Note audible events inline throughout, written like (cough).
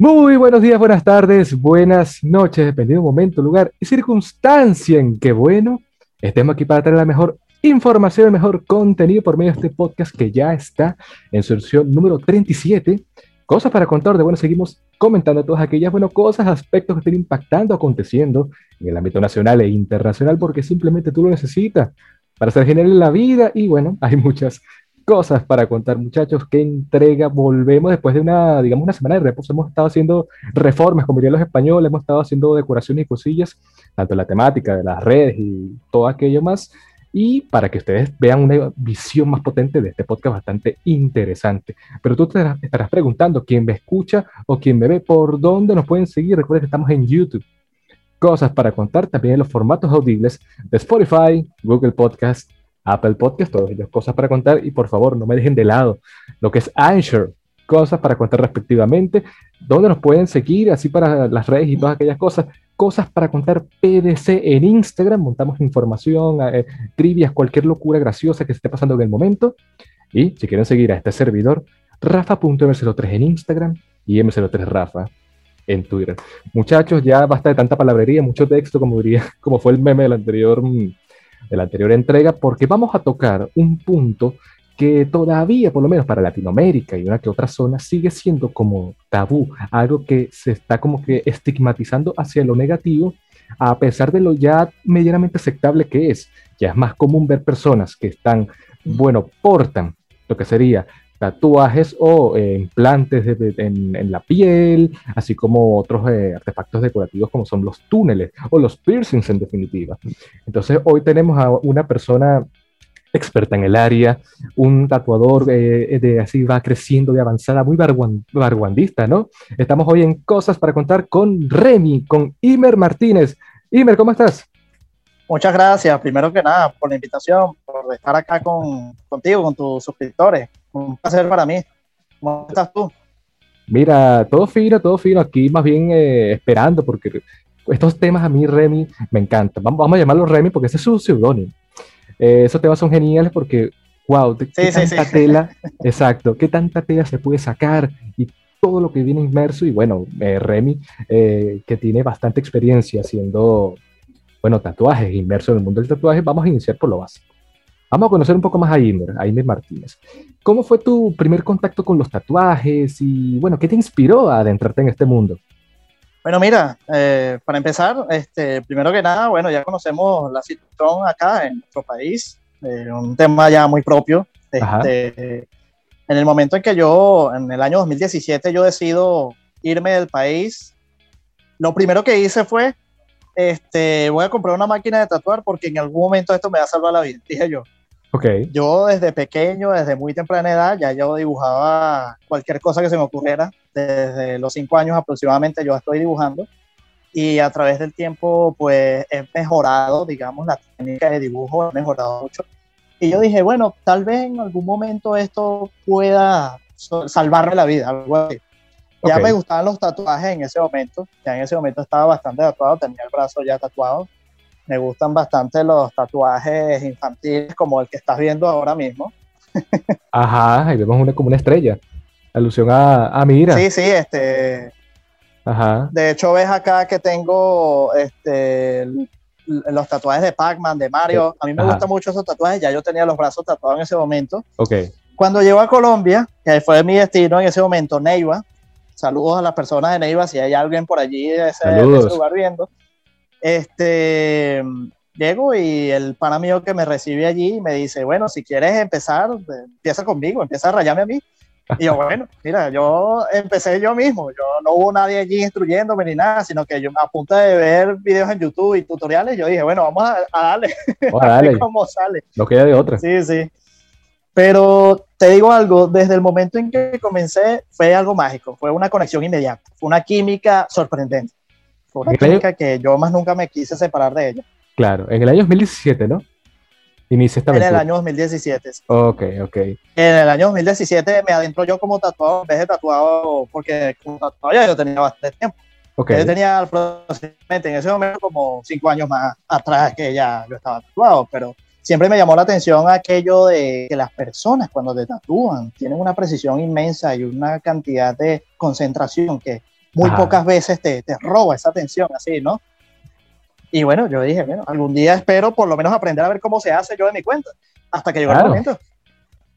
Muy buenos días, buenas tardes, buenas noches, dependiendo del momento, lugar y circunstancia en que, bueno, estemos aquí para traer la mejor información, el mejor contenido por medio de este podcast que ya está en su versión número 37. Cosas para contar, de bueno, seguimos comentando todas aquellas, bueno, cosas, aspectos que estén impactando, aconteciendo en el ámbito nacional e internacional, porque simplemente tú lo necesitas para ser genial en la vida. Y bueno, hay muchas cosas para contar, muchachos. ¿Qué entrega? Volvemos después de una, digamos, una semana de reposo. Hemos estado haciendo reformas, como dirían los españoles, hemos estado haciendo decoraciones y cosillas, tanto la temática de las redes y todo aquello más. Y para que ustedes vean una visión más potente de este podcast bastante interesante. Pero tú te estarás preguntando quién me escucha o quién me ve, por dónde nos pueden seguir. Recuerden que estamos en YouTube. Cosas para contar también en los formatos audibles de Spotify, Google Podcast, Apple Podcast, todas ellas cosas para contar. Y por favor no me dejen de lado lo que es Anchor, cosas para contar respectivamente, donde nos pueden seguir, así para las redes y todas aquellas cosas, cosas para contar PDC en Instagram, montamos información, eh, trivias, cualquier locura graciosa que se esté pasando en el momento. Y si quieren seguir a este servidor, rafa.m03 en Instagram y m03rafa en Twitter. Muchachos, ya basta de tanta palabrería, mucho texto, como diría, (laughs) como fue el meme del anterior mm, de la anterior entrega, porque vamos a tocar un punto que todavía, por lo menos para Latinoamérica y una que otra zona, sigue siendo como tabú, algo que se está como que estigmatizando hacia lo negativo, a pesar de lo ya medianamente aceptable que es. Ya es más común ver personas que están, bueno, portan lo que sería tatuajes o eh, implantes en, la piel, así como otros eh, artefactos decorativos como son los túneles o los piercings en definitiva. Entonces hoy tenemos a una persona experta en el área, un tatuador eh, de así va creciendo de avanzada, muy barguandista, ¿no? Estamos hoy en Cosas para Contar con Remy, con Imer Martínez. Imer, ¿cómo estás? Muchas gracias, primero que nada, por la invitación, por estar acá con, contigo, con tus suscriptores. Un placer para mí. ¿Cómo estás tú? Mira, todo fino, todo fino. Aquí más bien eh, esperando, porque estos temas a mí, Remy, me encantan. Vamos, vamos a llamarlo Remy porque ese es su seudónimo. Eh, esos temas son geniales porque, wow, qué tanta tela, (laughs) exacto, qué tanta tela se puede sacar y todo lo que viene inmerso. Y bueno, eh, Remy, que tiene bastante experiencia haciendo bueno, tatuajes, inmerso en el mundo del tatuaje, vamos a iniciar por lo básico. Vamos a conocer un poco más a Imer, a Imer Martínez. ¿Cómo fue tu primer contacto con los tatuajes y, bueno, qué te inspiró a adentrarte en este mundo? Bueno, mira, eh, para empezar, este, primero que nada, bueno, ya conocemos la situación acá en nuestro país, eh, un tema ya muy propio. Este, en el momento en que yo, en el año 2017, yo decido irme del país, lo primero que hice fue este, voy a comprar una máquina de tatuar porque en algún momento esto me va a salvar la vida, (laughs) dije yo. Okay. Yo desde pequeño, desde muy temprana edad, ya yo dibujaba cualquier cosa que se me ocurriera. Desde los cinco años aproximadamente yo estoy dibujando y a través del tiempo pues he mejorado, digamos, la técnica de dibujo, he mejorado mucho. Y yo dije, bueno, tal vez en algún momento esto pueda salvarme la vida, algo así. Ya me gustaban los tatuajes en ese momento, ya en ese momento estaba bastante tatuado, tenía el brazo ya tatuado. Me gustan bastante los tatuajes infantiles como el que estás viendo ahora mismo. Ajá, ahí vemos una como una estrella. Alusión a, a Mira. Sí, sí, este. Ajá. De hecho, ves acá que tengo este, los tatuajes de Pac-Man, de Mario. A mí me gustan mucho esos tatuajes, ya yo tenía los brazos tatuados en ese momento. Ok. Cuando llego a Colombia, que fue mi destino en ese momento, Neiva, Saludos a las personas de Neiva, si hay alguien por allí de ese, lugar viendo. Este, llego y el pana mío que me recibe allí me dice, bueno, si quieres empezar, empieza conmigo, empieza a rayarme a mí. Y yo, bueno, (laughs) mira, yo empecé yo mismo, yo no hubo nadie allí instruyéndome ni nada, sino que yo a punto de ver videos en YouTube y tutoriales, yo dije, bueno, vamos a, darle, a, (laughs) darle. cómo sale. No queda de otra. Sí, sí. Pero te digo algo, desde el momento en que comencé fue algo mágico, fue una conexión inmediata, fue una química sorprendente, una química que yo más nunca me quise separar de ella. Claro, en el año 2017, ¿no? Inicia esta En el año 2017. Ok, ok. En el año 2017 me adentro yo como tatuado, en vez de tatuado, porque como tatuado ya yo tenía bastante tiempo. Okay. Yo tenía aproximadamente en ese momento como cinco años más atrás que ya yo estaba tatuado, pero siempre me llamó la atención aquello de que las personas cuando te tatúan tienen una precisión inmensa y una cantidad de concentración que muy Ajá. pocas veces te, te roba esa atención, así, ¿no? Y bueno, yo dije, bueno, algún día espero por lo menos aprender a ver cómo se hace yo de mi cuenta, hasta que llegó Claro. el momento.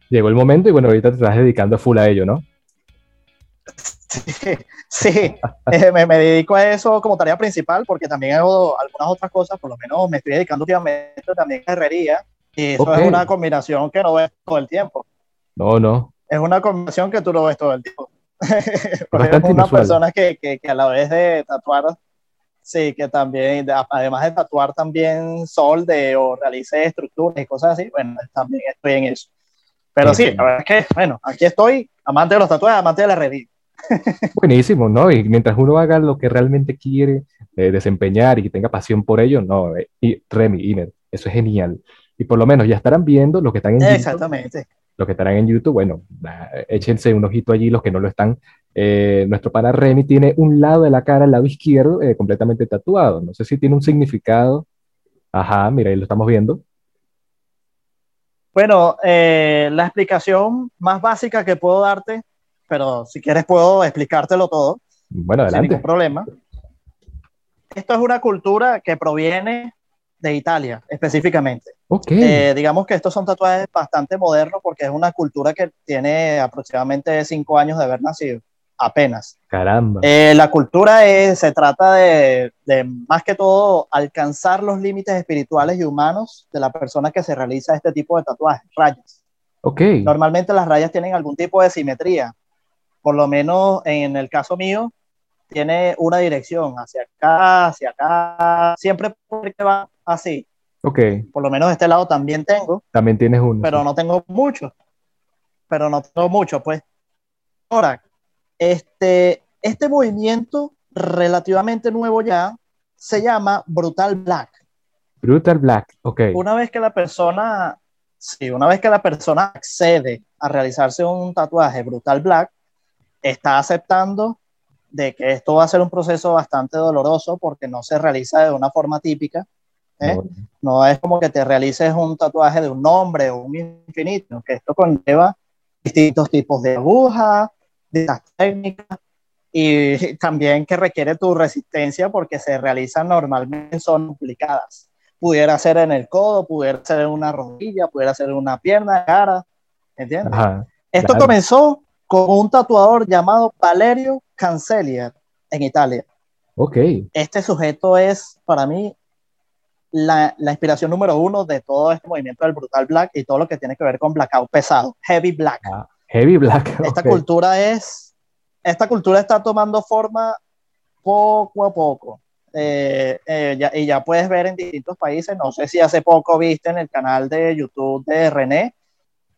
Llegó el momento y bueno, ahorita te estás dedicando full a ello, ¿no? Sí, (laughs) sí. Eh, me, me dedico a eso como tarea principal porque también hago algunas otras cosas, por lo menos me estoy dedicando últimamente también a herrería y eso Ok. es una combinación que no ves todo el tiempo. No, no. Es una combinación que tú no ves todo el tiempo. (laughs) Porque es una persona que, que, que a la vez de tatuar, sí, que también, de- además de tatuar también solde o realice estructuras y cosas así, bueno, también estoy en eso. Pero sí, la verdad es que, bueno, aquí estoy, amante de los tatuajes, amante de la herrería. (laughs) Buenísimo, ¿no? Y mientras uno haga lo que realmente quiere eh, desempeñar y que tenga pasión por ello, no, eh, y Remy, Iner, eso es genial. Y por lo menos ya estarán viendo los que están en YouTube, Exactamente. Los que estarán en YouTube, bueno, échense un ojito allí, los que no lo están. Eh, nuestro pana Remy tiene un lado de la cara, el lado izquierdo, eh, completamente tatuado. No sé si tiene un significado. Ajá, mira, ahí lo estamos viendo. Bueno, eh, la explicación más básica que puedo darte, pero si quieres puedo explicártelo todo. Bueno, sin adelante. ningún problema. Esto es una cultura que proviene de Italia, específicamente. Ok, Eh, digamos que estos son tatuajes bastante modernos porque es una cultura que tiene aproximadamente cinco años de haber nacido, apenas. caramba. Eh, la cultura es- se trata de, de, más que todo, alcanzar los límites espirituales y humanos de la persona que se realiza este tipo de tatuajes, rayas. Ok, Normalmente las rayas tienen algún tipo de simetría. Por lo menos en el caso mío, tiene una dirección hacia acá, hacia acá. Siempre porque va así. ok. Por lo menos de este lado también tengo, También tienes uno. pero sí. no tengo mucho. Pero no tengo mucho, pues. Ahora, este, este movimiento relativamente nuevo ya se llama Brutal Black. Brutal Black, ok. una vez que la persona, sí, una vez que la persona accede a realizarse un tatuaje brutal black, está aceptando de que esto va a ser un proceso bastante doloroso porque no se realiza de una forma típica. ¿Eh? No, No es como que te realices un tatuaje de un nombre o un infinito, que esto conlleva distintos tipos de agujas, distintas técnicas y también que requiere tu resistencia porque se realizan normalmente en zonas complicadas. Pudiera ser en el codo, pudiera ser en una rodilla, pudiera ser en una pierna, cara, ¿entiendes? Ajá, Esto claro. comenzó con un tatuador llamado Valerio Cancelia en Italia. ok. Este sujeto es para mí la, la inspiración número uno de todo este movimiento del brutal black y todo lo que tiene que ver con blackout pesado, heavy black. Ah, heavy Black, Esta cultura es, esta cultura está tomando forma poco a poco. Eh, eh, ya- y ya puedes ver en distintos países, no sé si hace poco viste en el canal de YouTube de René,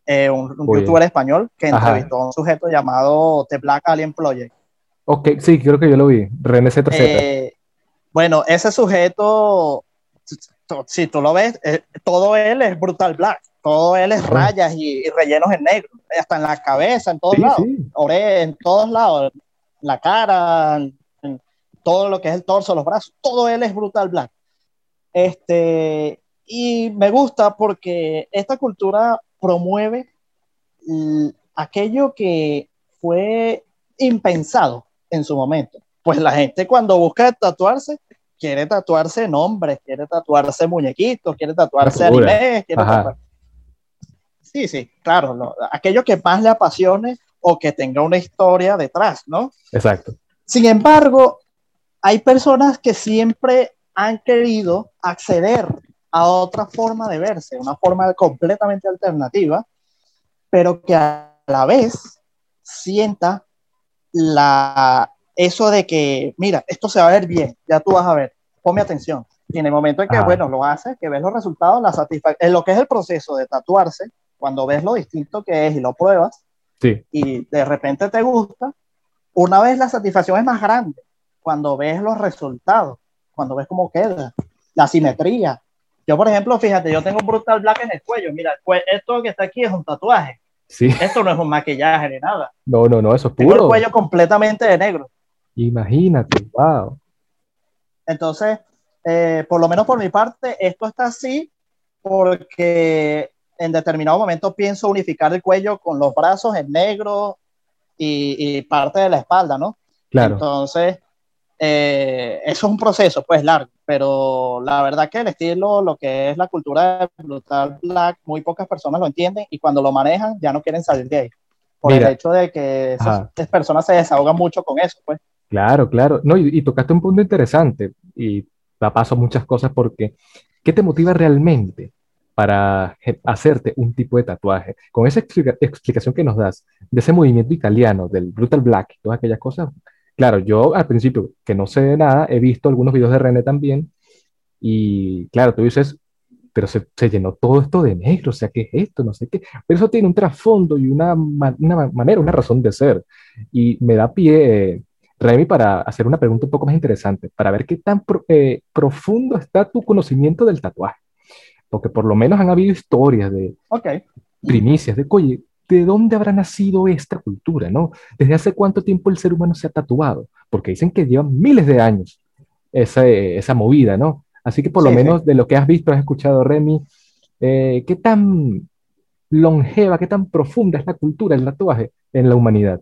eh, un, un youtuber español que Ajá. entrevistó a un sujeto llamado The Black Alien Project. Ok, sí, creo que yo lo vi. René ZZ. Eh, bueno, ese sujeto, si tú lo ves, eh, todo él es brutal black, todo él es Ah. rayas y, y rellenos en negro, hasta en la cabeza, en todos sí, lados, sí. en todos lados, la cara, en- en todo lo que es el torso, los brazos, todo él es brutal black. Este, y me gusta porque esta cultura promueve aquello que fue impensado en su momento. Pues la gente cuando busca tatuarse, quiere tatuarse nombres, quiere tatuarse muñequitos, quiere tatuarse animes, quiere tatuar- Sí, sí, claro, lo- aquello que más le apasione o que tenga una historia detrás, ¿no? Exacto. Sin embargo, hay personas que siempre han querido acceder a otra forma de verse, una forma completamente alternativa, pero que a la vez sienta la, eso de que, mira, esto se va a ver bien, ya tú vas a ver, ponme atención. Y en el momento en que, Ah. bueno, lo haces, que ves los resultados, la satisfacción, en lo que es el proceso de tatuarse, cuando ves lo distinto que es y lo pruebas, Sí, y de repente te gusta, una vez la satisfacción es más grande cuando ves los resultados, cuando ves cómo queda, la simetría. Yo, por ejemplo, fíjate, yo tengo un brutal black en el cuello. Mira, pues esto que está aquí es un tatuaje. sí. Esto no es un maquillaje ni nada. No, no, no, eso es Tengo el puro. cuello completamente de negro. Imagínate, wow. Entonces, eh, por lo menos por mi parte, esto está así porque en determinado momento pienso unificar el cuello con los brazos en negro y, y parte de la espalda, ¿no? Claro. Entonces, eh, eso es un proceso, pues largo, pero la verdad que el estilo, lo que es la cultura de Brutal Black, muy pocas personas lo entienden y cuando lo manejan ya no quieren salir de ahí. Por Mira. el hecho de que esas, esas personas se desahogan mucho con eso, pues. Claro, claro. No, y, y tocaste un punto interesante y da paso muchas cosas porque ¿qué te motiva realmente para hacerte un tipo de tatuaje? Con esa explica- explicación que nos das de ese movimiento italiano, del Brutal Black todas aquellas cosas, claro, yo al principio, que no sé de nada, he visto algunos videos de René también y claro, tú dices, pero se, se llenó todo esto de negro, o sea, ¿qué es esto? No sé qué. Pero eso tiene un trasfondo y una, una ma- manera, una razón de ser. Y me da pie, Remy, para hacer una pregunta un poco más interesante, para ver qué tan pro- eh, profundo está tu conocimiento del tatuaje. Porque por lo menos han habido historias de Ok. primicias, de, oye, ¿de dónde habrá nacido esta cultura, no? ¿Desde hace cuánto tiempo el ser humano se ha tatuado? Porque dicen que llevan miles de años esa, eh, esa movida, ¿no? Así que por lo Sí, sí. menos de lo que has visto, has escuchado, Remy, eh, ¿qué tan longeva, qué tan profunda es la cultura del tatuaje en la humanidad?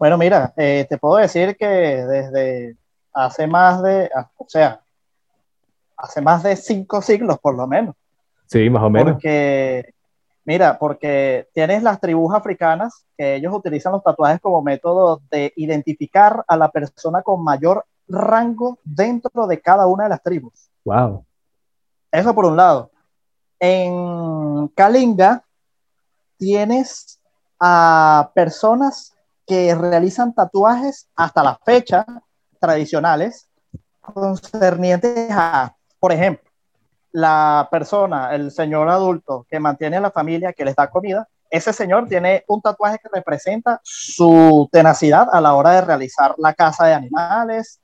Bueno, mira, eh, te puedo decir que desde hace más de, ah, o sea, hace más de cinco siglos por lo menos. Sí, más o menos. Porque, mira, porque tienes las tribus africanas que ellos utilizan los tatuajes como método de identificar a la persona con mayor rango dentro de cada una de las tribus. Wow. Eso por un lado. En Kalinga tienes a personas que realizan tatuajes hasta la fecha tradicionales concernientes a, por ejemplo, la persona, el señor adulto que mantiene a la familia, que les da comida, ese señor tiene un tatuaje que representa su tenacidad a la hora de realizar la caza de animales,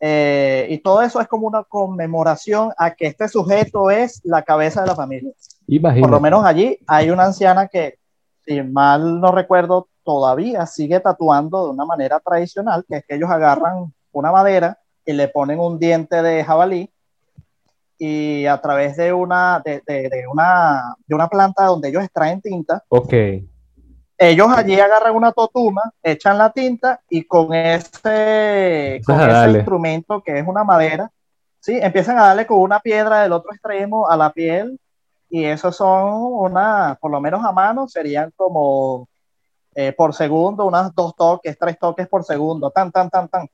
eh, y todo eso es como una conmemoración a que este sujeto es la cabeza de la familia. Por Imagínate. lo menos allí hay una anciana que, si mal no recuerdo, todavía sigue tatuando de una manera tradicional, que es que ellos agarran una madera y le ponen un diente de jabalí y a través de una, de, de- de una, de una planta donde ellos extraen tinta, Ok. ellos allí agarran una totuma, echan la tinta y con ese, con Ajá, ese instrumento que es una madera, ¿sí? empiezan a darle con una piedra del otro extremo a la piel y esos son una, por lo menos a mano, serían como eh, por segundo, unas dos toques, tres toques por segundo, tan, tan, tan, tan.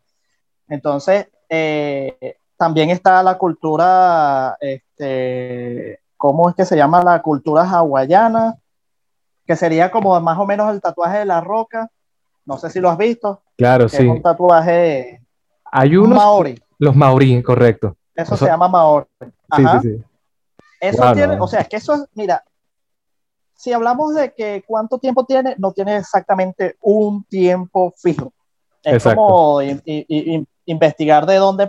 Entonces, eh, también está la cultura, este, ¿cómo es que se llama? La cultura hawaiana, que sería como más o menos el tatuaje de la roca. No sé si lo has visto, Claro, sí. es un tatuaje Hay unos, maori. los maorí, correcto. Eso Eso- se llama maori. Sí, Ajá. sí, sí. Eso Wow, tiene, no. o sea, es que eso es, mira, si hablamos de que cuánto tiempo tiene, no tiene exactamente un tiempo fijo. Es Exacto. como in- in- in- investigar de dónde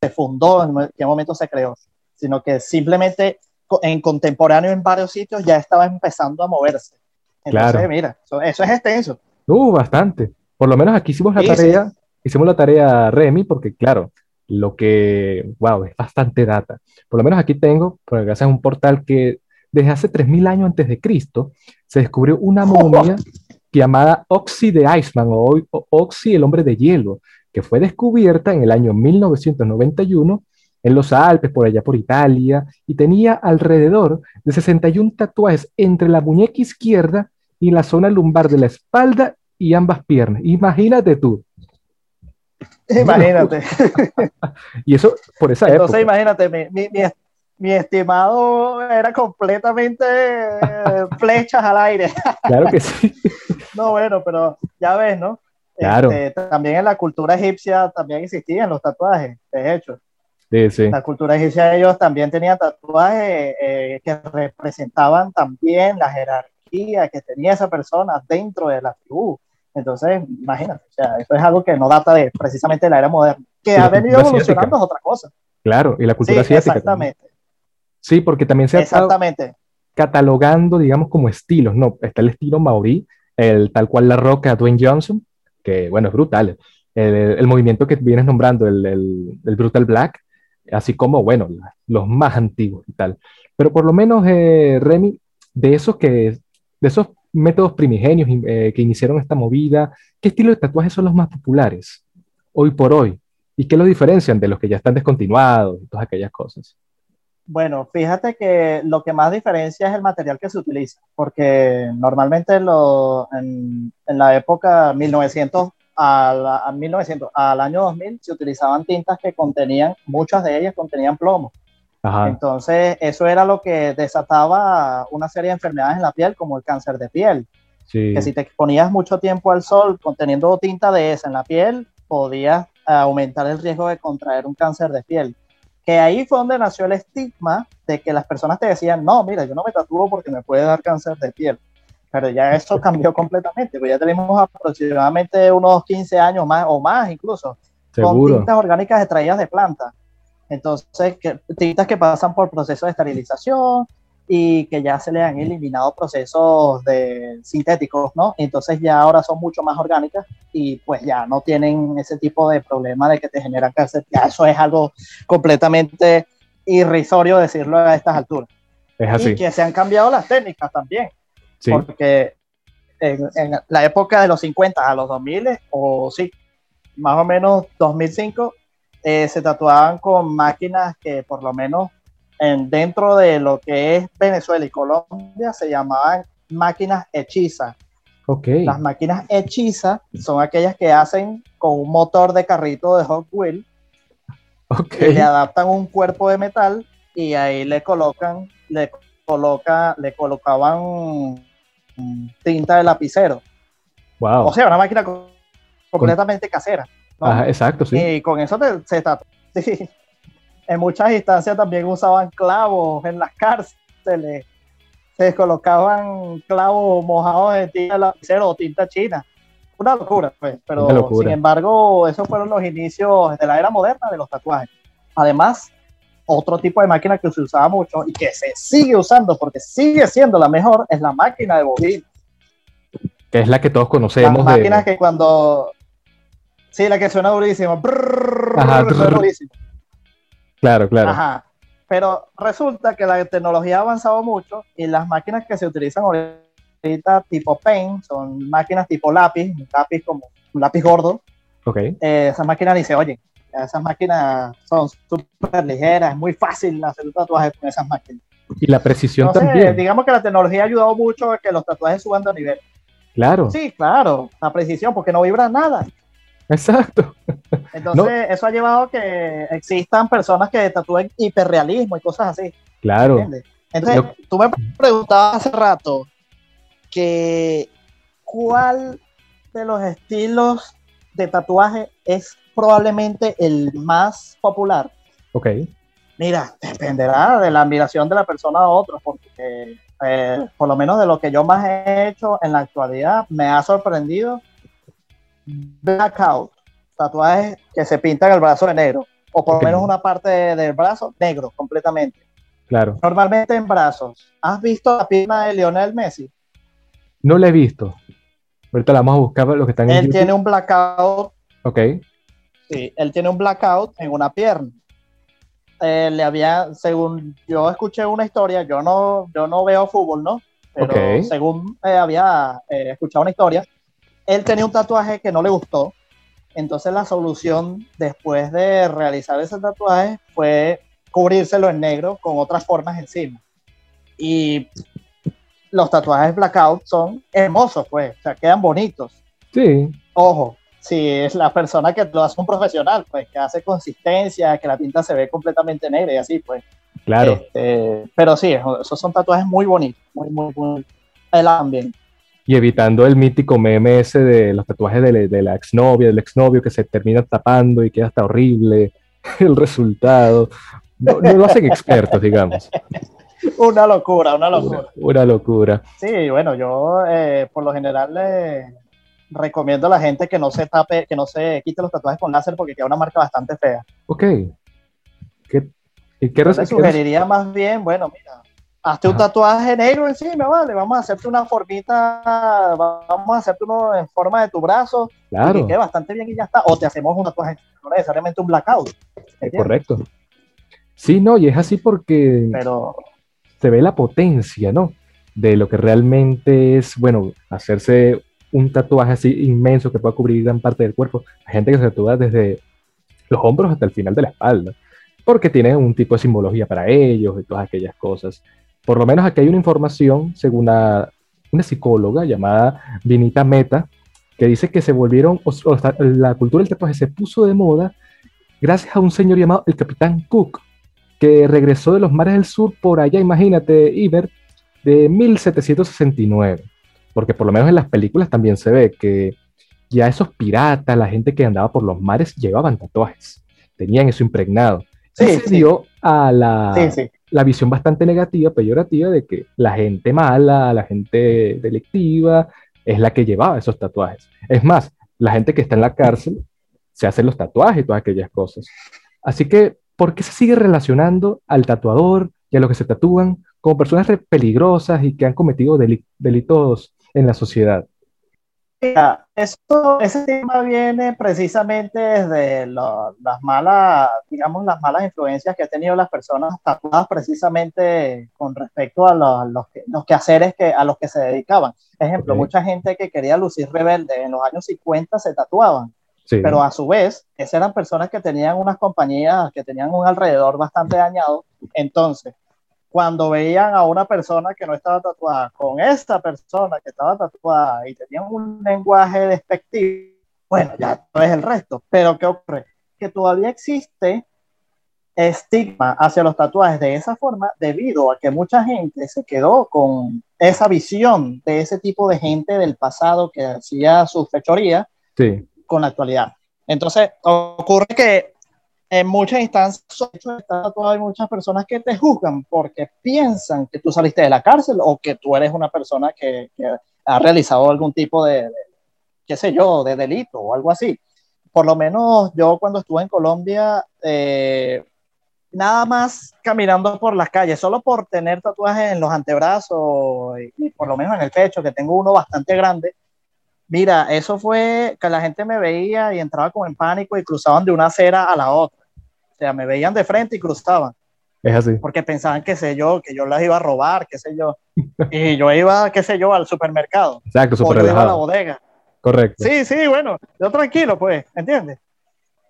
se fundó, en qué momento se creó, sino que simplemente en contemporáneo en varios sitios ya estaba empezando a moverse. Entonces, Claro. mira, eso, eso es extenso. Uh, bastante. Por lo menos aquí hicimos la Sí, tarea, hicimos la tarea Remy, porque claro, lo que, wow, es bastante data. Por lo menos aquí tengo, porque gracias a un portal que desde hace 3000 años antes de Cristo se descubrió una momia llamada Oxy de Iceman o, Oxy el hombre de hielo, que fue descubierta en el año 1991 en los Alpes, por allá por Italia, y tenía alrededor de 61 tatuajes entre la muñeca izquierda y la zona lumbar de la espalda y ambas piernas. Imagínate tú. Imagínate. (laughs) Y eso por esa Entonces, época. imagínate, mi, mi, mi, mi estimado era completamente eh, (laughs) flechas al aire. Claro que sí. No, bueno, pero ya ves, ¿no? Claro. Este, también en la cultura egipcia también existían los tatuajes, de hecho. Sí, sí. La cultura egipcia ellos también tenían tatuajes eh, que representaban también la jerarquía que tenía esa persona dentro de la tribu. Entonces, imagínate, o sea, eso es algo que no data de precisamente la era moderna. Que Y ha venido evolucionando es otra cosa. Claro, y la Sí, cultura asiática. también. Sí, porque también se ha exactamente. catalogando, digamos, como estilos. No, está el estilo maorí, el tal cual La Roca, Dwayne Johnson, que bueno, es brutal. El, el movimiento que vienes nombrando, el, el- el Brutal Black, así como, bueno, los más antiguos y tal. Pero por lo menos, eh, Remy, de esos que, de esos métodos primigenios eh, que iniciaron esta movida? ¿Qué estilo de tatuajes son los más populares hoy por hoy? ¿Y qué los diferencian de los que ya están descontinuados y todas aquellas cosas? Bueno, fíjate que lo que más diferencia es el material que se utiliza, porque normalmente lo, en, en, la época 1900 al, 1900 al año 2000 se utilizaban tintas que contenían, muchas de ellas contenían plomo. Ajá. Entonces, eso era lo que desataba una serie de enfermedades en la piel, como el cáncer de piel. Sí. Que si te ponías mucho tiempo al sol conteniendo tinta de esa en la piel, podías aumentar el riesgo de contraer un cáncer de piel que ahí fue donde nació el estigma de que las personas te decían, no, mira, yo no me tatúo porque me puede dar cáncer de piel. Pero ya eso (laughs) cambió completamente, pues ya tenemos aproximadamente unos 15 años más o más incluso, con tintas orgánicas extraídas de plantas. Entonces, que, tintas que pasan por procesos de esterilización, y que ya se le han eliminado procesos de sintéticos, ¿no? Entonces ya ahora son mucho más orgánicas y pues ya no tienen ese tipo de problema de que te generan cáncer. Ya eso es algo completamente irrisorio decirlo a estas alturas. Es así. Y que se han cambiado las técnicas también. Sí. Porque en, en, la época de los 50 a los 2000, o sí, más o menos 2005, eh, se tatuaban con máquinas que por lo menos en, dentro de lo que es Venezuela y Colombia se llamaban máquinas hechizas. Okay. Las máquinas hechizas son aquellas que hacen con un motor de carrito de Hot Wheel. Okay. le adaptan un cuerpo de metal y ahí le colocan, le coloca, le colocaban tinta de lapicero. Wow. O sea, una máquina completamente casera. exacto, sí. Y con eso se está. (laughs) Sí en muchas instancias también usaban clavos en las cárceles. Se colocaban clavos mojados de tinta lapicero o tinta china. Una locura, pues. Pero sin embargo, esos fueron los inicios de la era moderna de los tatuajes. Además, otro tipo de máquina que se usaba mucho y que se sigue usando porque sigue siendo la mejor es la máquina de bobina. Que es la que todos conocemos. Las máquinas que cuando. Sí, la que suena durísimo. Ajá, suena durísimo. Claro, claro. Ajá. Pero resulta que la tecnología ha avanzado mucho y las máquinas que se utilizan ahorita tipo Paint son máquinas tipo lápiz, un lápiz como un lápiz gordo. Ok. Eh, esas máquinas dice, oye, esas máquinas son súper ligeras, es muy fácil hacer un tatuaje con esas máquinas. Y la precisión también. Digamos que la tecnología ha ayudado mucho a que los tatuajes suban de nivel. Claro. Sí, claro, la precisión, porque no vibra nada. (laughs) Exacto. Entonces, eso ha llevado a que existan personas que tatúen hiperrealismo y cosas así. Claro. Entonces, tú me preguntabas hace rato que cuál de los estilos de tatuaje es probablemente el más popular. Ok. Mira, dependerá de la admiración de la persona a otro, porque eh, por lo menos de lo que yo más he hecho en la actualidad, me ha sorprendido blackout, tatuajes que se pintan el brazo de negro, o por lo menos una parte del brazo negro completamente. Claro. Normalmente en brazos. ¿Has visto la pierna de Lionel Messi? No la he visto. Ahorita la vamos a buscar los que están Él tiene un blackout. Ok. Sí, él tiene un blackout en una pierna. Eh, le había, según yo escuché una historia, yo no, yo no veo fútbol, ¿no? Pero según eh, había eh, escuchado una historia, él tenía un tatuaje que no le gustó. Entonces la solución después de realizar ese tatuaje fue cubrírselo en negro con otras formas encima. Y los tatuajes blackout son hermosos, pues, o sea, quedan bonitos. Sí. Ojo, si es la persona que lo hace un profesional, pues, que hace consistencia, que la tinta se ve completamente negra y así, pues. Claro. Este, pero sí, esos son tatuajes muy bonitos, muy, muy, muy. El ambiente y evitando el mítico meme ese de los tatuajes de, de la exnovia, del exnovio que se termina tapando y queda hasta horrible (laughs) el resultado. No, lo hacen expertos, digamos. Una locura, una locura. Una, locura. Sí, bueno, yo eh, por lo general le recomiendo a la gente que no se tape, que no se quite los tatuajes con láser porque queda una marca bastante fea. Ok. ¿Qué, ¿Y qué, Yo sugeriría más bien, bueno, mira, hazte un tatuaje negro encima, vale, vamos a hacerte una formita, vamos a hacerte uno en forma de tu brazo, claro. que quede bastante bien y ya está, o te hacemos un tatuaje, no necesariamente un blackout. Es correcto. Sí, no, y es así porque Pero... se ve la potencia, ¿no? de lo que realmente es, bueno, hacerse un tatuaje así inmenso que pueda cubrir gran parte del cuerpo. Hay gente que se tatúa desde los hombros hasta el final de la espalda, porque tiene un tipo de simbología para ellos y todas aquellas cosas. Por lo menos aquí hay una información, según una, una psicóloga llamada Vinita Meta, que dice que se volvieron, la cultura del tatuaje se puso de moda gracias a un señor llamado el Capitán Cook, que regresó de los mares del sur por allá, imagínate, Iber, de 1769, porque por lo menos en las películas también se ve que ya esos piratas, la gente que andaba por los mares, llevaban tatuajes, tenían eso impregnado. Sí, se dio a la, la visión bastante negativa, peyorativa, de que la gente mala, la gente delictiva, es la que llevaba esos tatuajes. Es más, la gente que está en la cárcel se hace los tatuajes y todas aquellas cosas. Así que, ¿por qué se sigue relacionando al tatuador y a los que se tatúan como personas peligrosas y que han cometido delitos en la sociedad. Esto, ese tema viene precisamente desde las malas, digamos, las malas influencias que han tenido las personas tatuadas precisamente con respecto a los, los, quehaceres que, a los que se dedicaban. Ejemplo, mucha gente que quería lucir rebelde en los años 50 se tatuaban. Pero a su vez, esas eran personas que tenían unas compañías que tenían un alrededor bastante dañado. Entonces, cuando veían a una persona que no estaba tatuada con esta persona que estaba tatuada y tenían un lenguaje despectivo, bueno, ya no es el resto. Pero ¿qué ocurre? Que todavía existe estigma hacia los tatuajes de esa forma debido a que mucha gente se quedó con esa visión de ese tipo de gente del pasado que hacía su fechoría con la actualidad. Entonces, ocurre que en muchas instancias hay muchas personas que te juzgan porque piensan que tú saliste de la cárcel o que tú eres una persona que, ha realizado algún tipo de, qué sé yo, de delito o algo así. Por lo menos yo cuando estuve en Colombia, eh, nada más caminando por las calles, solo por tener tatuajes en los antebrazos y, por lo menos en el pecho, que tengo uno bastante grande, Mira, eso fue que la gente me veía y entraba como en pánico y cruzaban de una acera a la otra. O sea, me veían de frente y cruzaban. Es así. Porque pensaban, qué sé yo, que yo las iba a robar, qué sé yo. y yo iba, qué sé yo, al supermercado. Exacto, super o iba a la bodega. Correcto. Sí, sí, bueno, yo tranquilo, pues, ¿entiendes?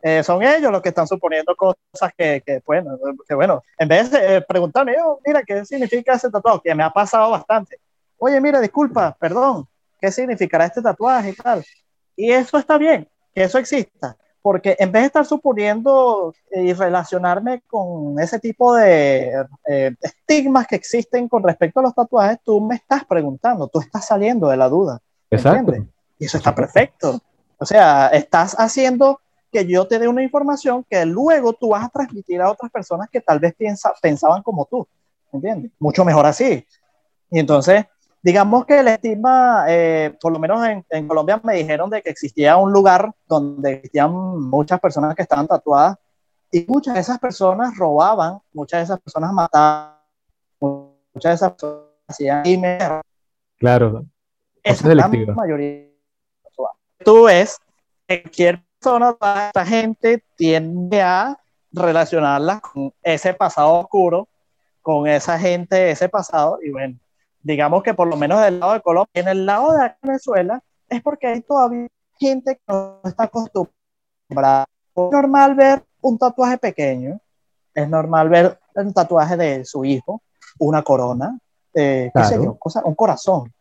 Eh, son ellos los que están suponiendo cosas que, que bueno, que bueno, en vez de eh, preguntarme, oh, mira, ¿qué significa ese tatuaje? Que me ha pasado bastante. Oye, mira, disculpa, perdón, qué significará este tatuaje y tal. Y eso está bien, que eso exista, porque en vez de estar suponiendo y relacionarme con ese tipo de eh, estigmas que existen con respecto a los tatuajes, tú me estás preguntando, tú estás saliendo de la duda. Exacto. Y eso está perfecto. O sea, estás haciendo que yo te dé una información que luego tú vas a transmitir a otras personas que tal vez piensa, pensaban como tú. ¿Entiendes? Mucho mejor así. Y entonces, digamos que el estigma, eh, por lo menos en, Colombia me dijeron de que existía un lugar donde existían muchas personas que estaban tatuadas y muchas de esas personas robaban, muchas de esas personas mataban, muchas de esas personas hacían Claro. Esa es la mayoría. Tú ves, cualquier persona, esta gente tiende a relacionarla con ese pasado oscuro, con esa gente, ese pasado, y bueno, digamos que por lo menos del lado de Colombia, en el lado de Venezuela, es porque hay todavía gente que no está acostumbrada. Es normal ver un tatuaje pequeño, es normal ver un tatuaje de su hijo, una corona, eh, qué sé yo, cosa, un corazón.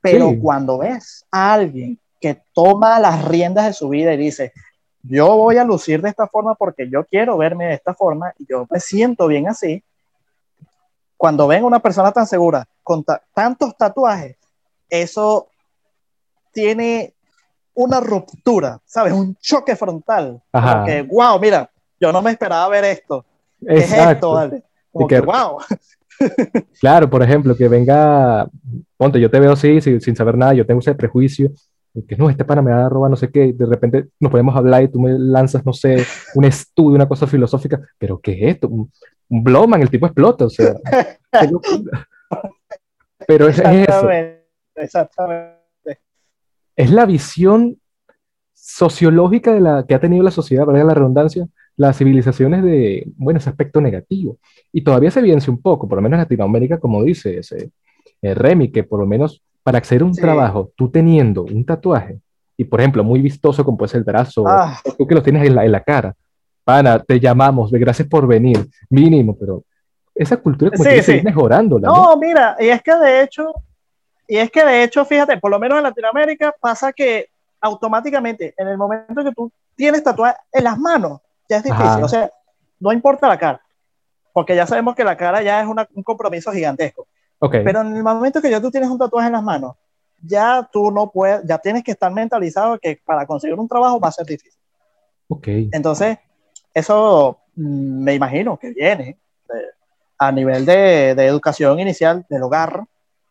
Pero cuando ves a alguien que toma las riendas de su vida y dice, yo voy a lucir de esta forma porque yo quiero verme de esta forma y yo me siento bien así, cuando ven una persona tan segura con tantos tatuajes, eso tiene una ruptura, ¿sabes? Un choque frontal. Ajá. que, wow, mira, yo no me esperaba ver esto. ¿Qué es esto, vale? Como que, wow. (laughs) claro, por ejemplo, que venga, ponte, yo te veo así, sin, saber nada, yo tengo ese prejuicio, que no, este pana me va a robar no sé qué, de repente nos podemos hablar y tú me lanzas, no sé, un estudio, una cosa filosófica, pero ¿qué es esto? un Blowman, el tipo explota, o sea. Pero es, eso. Exactamente. Es la visión sociológica de la que ha tenido la sociedad, para la redundancia, las civilizaciones de, bueno, ese aspecto negativo. Y todavía se evidencia un poco, por lo menos en Latinoamérica, como dice, ese, eh, Remy, que por lo menos para acceder a un Sí. trabajo, tú teniendo un tatuaje, y por ejemplo, muy vistoso como puede ser el brazo, Ah. o tú que lo tienes en la, en la cara, pana, te llamamos, gracias por venir, mínimo, pero esa cultura como Sí, que sí. seguir mejorándola, ¿no? No, mira, y es que de hecho, y es que de hecho, fíjate, por lo menos en Latinoamérica pasa que automáticamente, en el momento que tú tienes tatuaje en las manos, ya es difícil. Ajá. O sea, no importa la cara, porque ya sabemos que la cara ya es una- un compromiso gigantesco. Ok, Pero en el momento que ya tú tienes un tatuaje en las manos, ya tú no puedes, ya tienes que estar mentalizado que para conseguir un trabajo va a ser difícil. ok, Entonces, eso mm, me imagino que viene de- a nivel de, de educación inicial del hogar,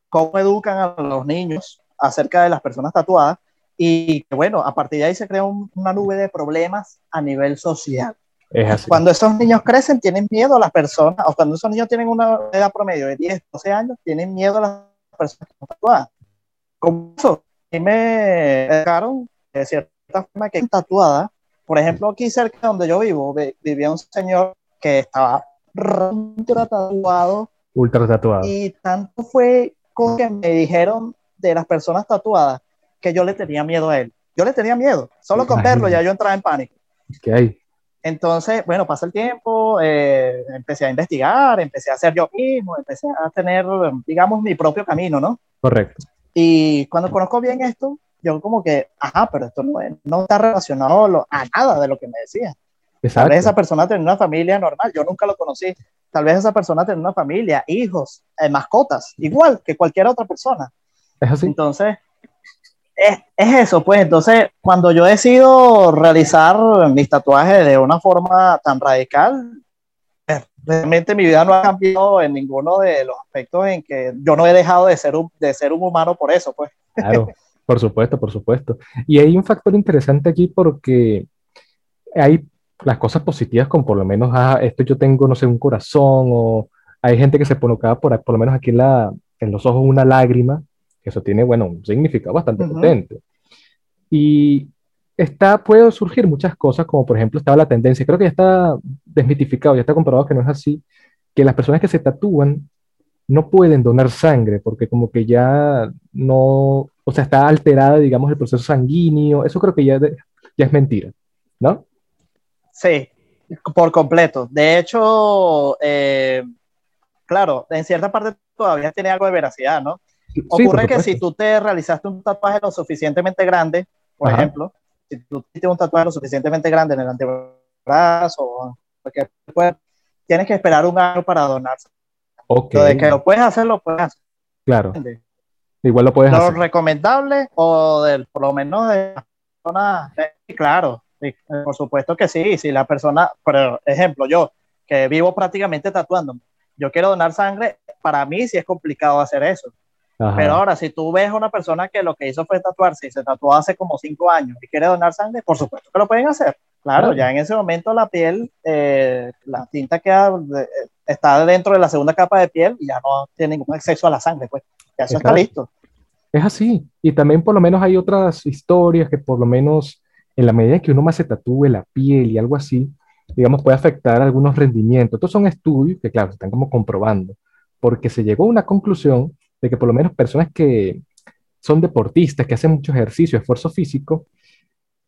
cómo educan a los niños acerca de las personas tatuadas y bueno, a partir de ahí se crea un- una nube de problemas a nivel social. Es así. Cuando esos niños crecen, tienen miedo a las personas, o cuando esos niños tienen una edad promedio de 10, 12 años, tienen miedo a las personas que están tatuadas. Como eso, mí me dejaron de cierta forma que tatuada. Por ejemplo, aquí cerca de donde yo vivo, vi- vivía un señor que estaba recontra tatuado Ultra tatuado. y tanto fue con que me dijeron de las personas tatuadas que yo le tenía miedo a él. Yo le tenía miedo. Solo con verlo ya yo entraba en pánico. ¿Qué hay? Entonces, bueno, pasa el tiempo, eh, empecé a investigar, empecé a hacer yo mismo, empecé a tener, digamos, mi propio camino, ¿no? Correcto. Y cuando conozco bien esto, yo como que, ajá, pero esto no, no está relacionado a nada de lo que me decía. Tal Exacto. vez esa persona tenía una familia normal, yo nunca lo conocí. Tal vez esa persona tenía una familia, hijos, eh, mascotas, igual que cualquier otra persona. Es así. Entonces, es, es eso, pues. Entonces, cuando yo decido realizar mis tatuajes de una forma tan radical, eh, realmente mi vida no ha cambiado en ninguno de los aspectos en que yo no he dejado de ser un, de ser un humano por eso, pues. Claro, por supuesto, por supuesto. Y hay un factor interesante aquí porque hay las cosas positivas como por lo menos, ah, esto yo tengo, no sé, un corazón o hay gente que se colocaba por, por lo menos aquí en, la, en los ojos una lágrima, eso tiene, bueno, un significado bastante Ujú. potente. Y está, puede surgir muchas cosas, como por ejemplo estaba la tendencia, creo que ya está desmitificado, ya está comprobado que no es así, que las personas que se tatúan no pueden donar sangre porque como que ya no, o sea, está alterada, digamos, el proceso sanguíneo. Eso creo que ya, de- ya es mentira, ¿no? Sí, por completo. De hecho, eh, claro, en cierta parte todavía tiene algo de veracidad, ¿no? Sí, Ocurre que si tú te realizaste un tatuaje lo suficientemente grande, por Ajá. ejemplo, si tú tienes un tatuaje lo suficientemente grande en el antebrazo o en cualquier cuerpo, tienes que esperar un año para donar. Ok, Lo de que lo puedes hacer, lo puedes hacer. claro, igual lo puedes Lo hacer. recomendable o del, por lo menos de la persona, claro, sí, por supuesto que sí, si la persona, por ejemplo, yo que vivo prácticamente tatuándome, yo quiero donar sangre, para mí sí es complicado hacer eso. Ajá. Pero ahora, si tú ves a una persona que lo que hizo fue tatuarse y se tatuó hace como cinco años y quiere donar sangre, por supuesto que lo pueden hacer. Claro, Claro. ya en ese momento la piel, eh, la tinta queda, de- está dentro de la segunda capa de piel y ya no tiene ningún acceso a la sangre, pues. Ya eso está Exacto. listo. Es así. Y también por lo menos hay otras historias que por lo menos en la medida que uno más se tatúe la piel y algo así, digamos, puede afectar algunos rendimientos. Estos son estudios que, claro, se están como comprobando, porque se llegó a una conclusión de que por lo menos personas que son deportistas, que hacen mucho ejercicio, esfuerzo físico,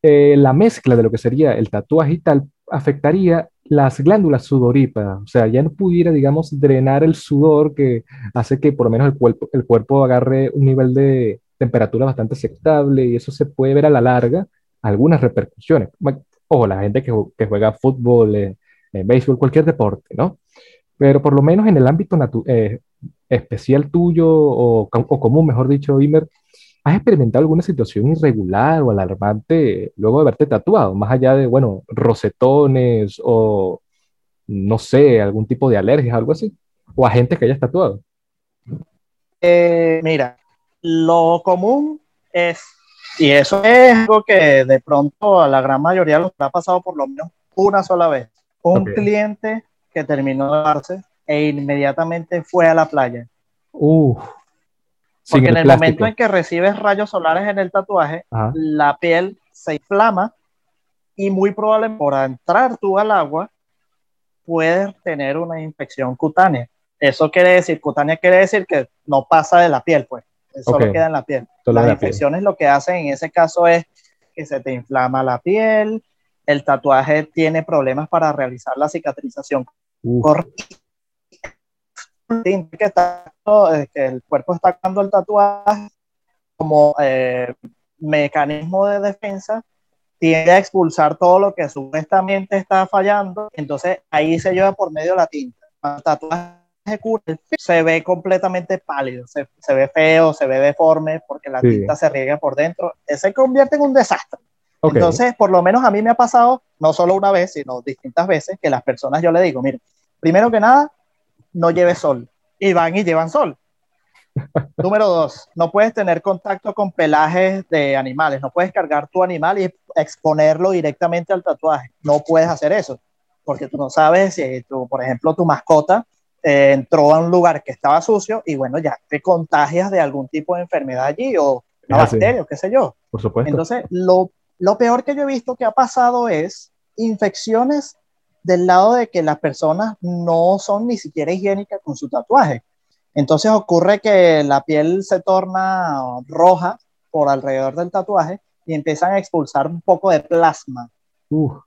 eh, la mezcla de lo que sería el tatuaje y tal afectaría las glándulas sudoríparas, o sea, ya no pudiera, digamos, drenar el sudor que hace que por lo menos el cuerpo, el cuerpo agarre un nivel de temperatura bastante aceptable y eso se puede ver a la larga algunas repercusiones. Ojo, la gente que, ju- que juega fútbol, eh, eh, béisbol, cualquier deporte, ¿no? Pero por lo menos en el ámbito eh, especial tuyo o, o común, mejor dicho, Imer, ¿has experimentado alguna situación irregular o alarmante luego de haberte tatuado? Más allá de, bueno, rosetones o, no sé, algún tipo de alergias, algo así. O a gente que hayas tatuado. Eh, mira, lo común es, y eso es algo que de pronto a la gran mayoría los ha pasado por lo menos una sola vez. Un cliente que terminó de darse e inmediatamente fue a la playa. Uf. Porque en el plástico. momento en que recibes rayos solares en el tatuaje, Ajá. la piel se inflama y muy probablemente por entrar tú al agua puedes tener una infección cutánea. Eso quiere decir, cutánea quiere decir que no pasa de la piel, pues. Solo queda en la piel. Las infecciones lo que hacen en ese caso es que se te inflama la piel, el tatuaje tiene problemas para realizar la cicatrización correcta. Que, está, eh, que el cuerpo está dando el tatuaje como eh, mecanismo de defensa tiende a expulsar todo lo que supuestamente está fallando, entonces ahí se lleva por medio la tinta. El tatuaje se ve completamente pálido, se, se, ve feo, se ve deforme porque la tinta se riega por dentro, se convierte en un desastre. Entonces, por lo menos a mí me ha pasado, no solo una vez, sino distintas veces, que las personas yo le digo, mire, primero que nada, no lleve sol. Y van y llevan sol. (laughs) Número dos, no puedes tener contacto con pelajes de animales, no puedes cargar tu animal y exponerlo directamente al tatuaje, no puedes hacer eso, porque tú no sabes si, tú, por ejemplo, tu mascota eh, entró a un lugar que estaba sucio y bueno, ya te contagias de algún tipo de enfermedad allí o una bacteria, o qué sé yo. Por supuesto. Entonces, lo, lo peor que yo he visto que ha pasado es infecciones del lado de que las personas no son ni siquiera higiénicas con su tatuaje. Entonces ocurre que la piel se torna roja por alrededor del tatuaje y empiezan a expulsar un poco de plasma.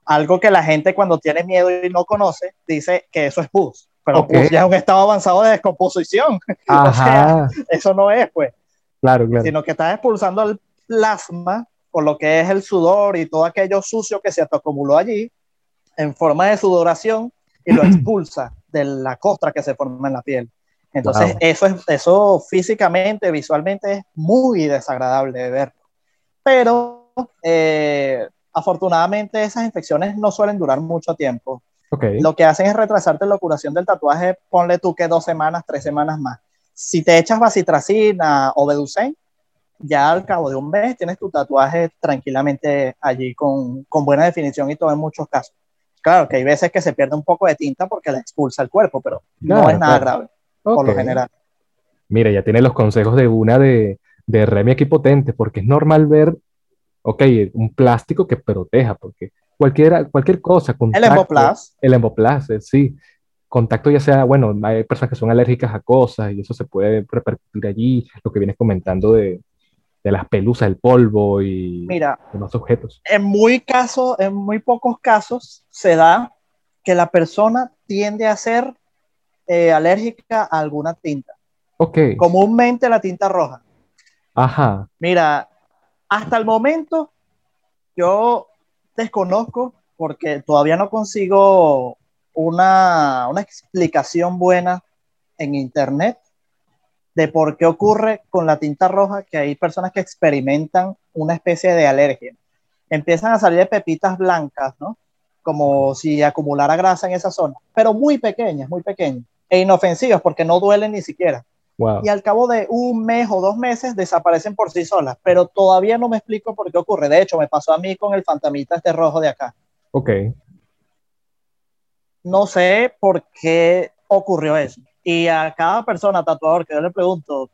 Algo que la gente cuando tiene miedo y no conoce dice que eso es pus, pero pus ya es un estado avanzado de descomposición. (laughs) o sea, eso no es, pues. Claro, claro. Sino que está expulsando el plasma con lo que es el sudor y todo aquello sucio que se acumuló allí en forma de sudoración y lo (clears throat) expulsa de la costra que se forma en la piel. Entonces, eso, es, eso físicamente, visualmente es muy desagradable de ver. Pero eh, afortunadamente esas infecciones no suelen durar mucho tiempo. Lo que hacen es retrasarte la curación del tatuaje, ponle tú que dos semanas, tres semanas más. Si te echas bacitracina o beducen, ya al cabo de un mes tienes tu tatuaje tranquilamente allí con, con buena definición y todo en muchos casos. Claro que hay veces que se pierde un poco de tinta porque la expulsa el cuerpo, pero no es nada grave por lo general. Mira, ya tiene los consejos de una de, de Remy aquí potente, porque es normal ver, ok, un plástico que proteja, porque cualquiera, cualquier cosa. el Emboplas. El Emboplas, eh, sí. Contacto ya sea, bueno, hay personas que son alérgicas a cosas y eso se puede repercutir allí, lo que vienes comentando de, de las pelusas, el polvo y Mira, demás objetos. En muy, caso, en muy pocos casos se da que la persona tiende a ser eh, alérgica a alguna tinta. Ok. Comúnmente la tinta roja. Ajá. Mira, hasta el momento yo desconozco porque todavía no consigo una, una explicación buena en internet de por qué ocurre con la tinta roja que hay personas que experimentan una especie de alergia. Empiezan a salir pepitas blancas, ¿no? Como si acumulara grasa en esa zona, pero muy pequeñas, muy pequeñas e inofensivas porque no duelen ni siquiera. Y al cabo de un mes o dos meses desaparecen por sí solas, pero todavía no me explico por qué ocurre. De hecho, me pasó a mí con el fantamita este rojo de acá. Ok. No sé por qué ocurrió eso. Y a cada persona tatuador que yo le pregunto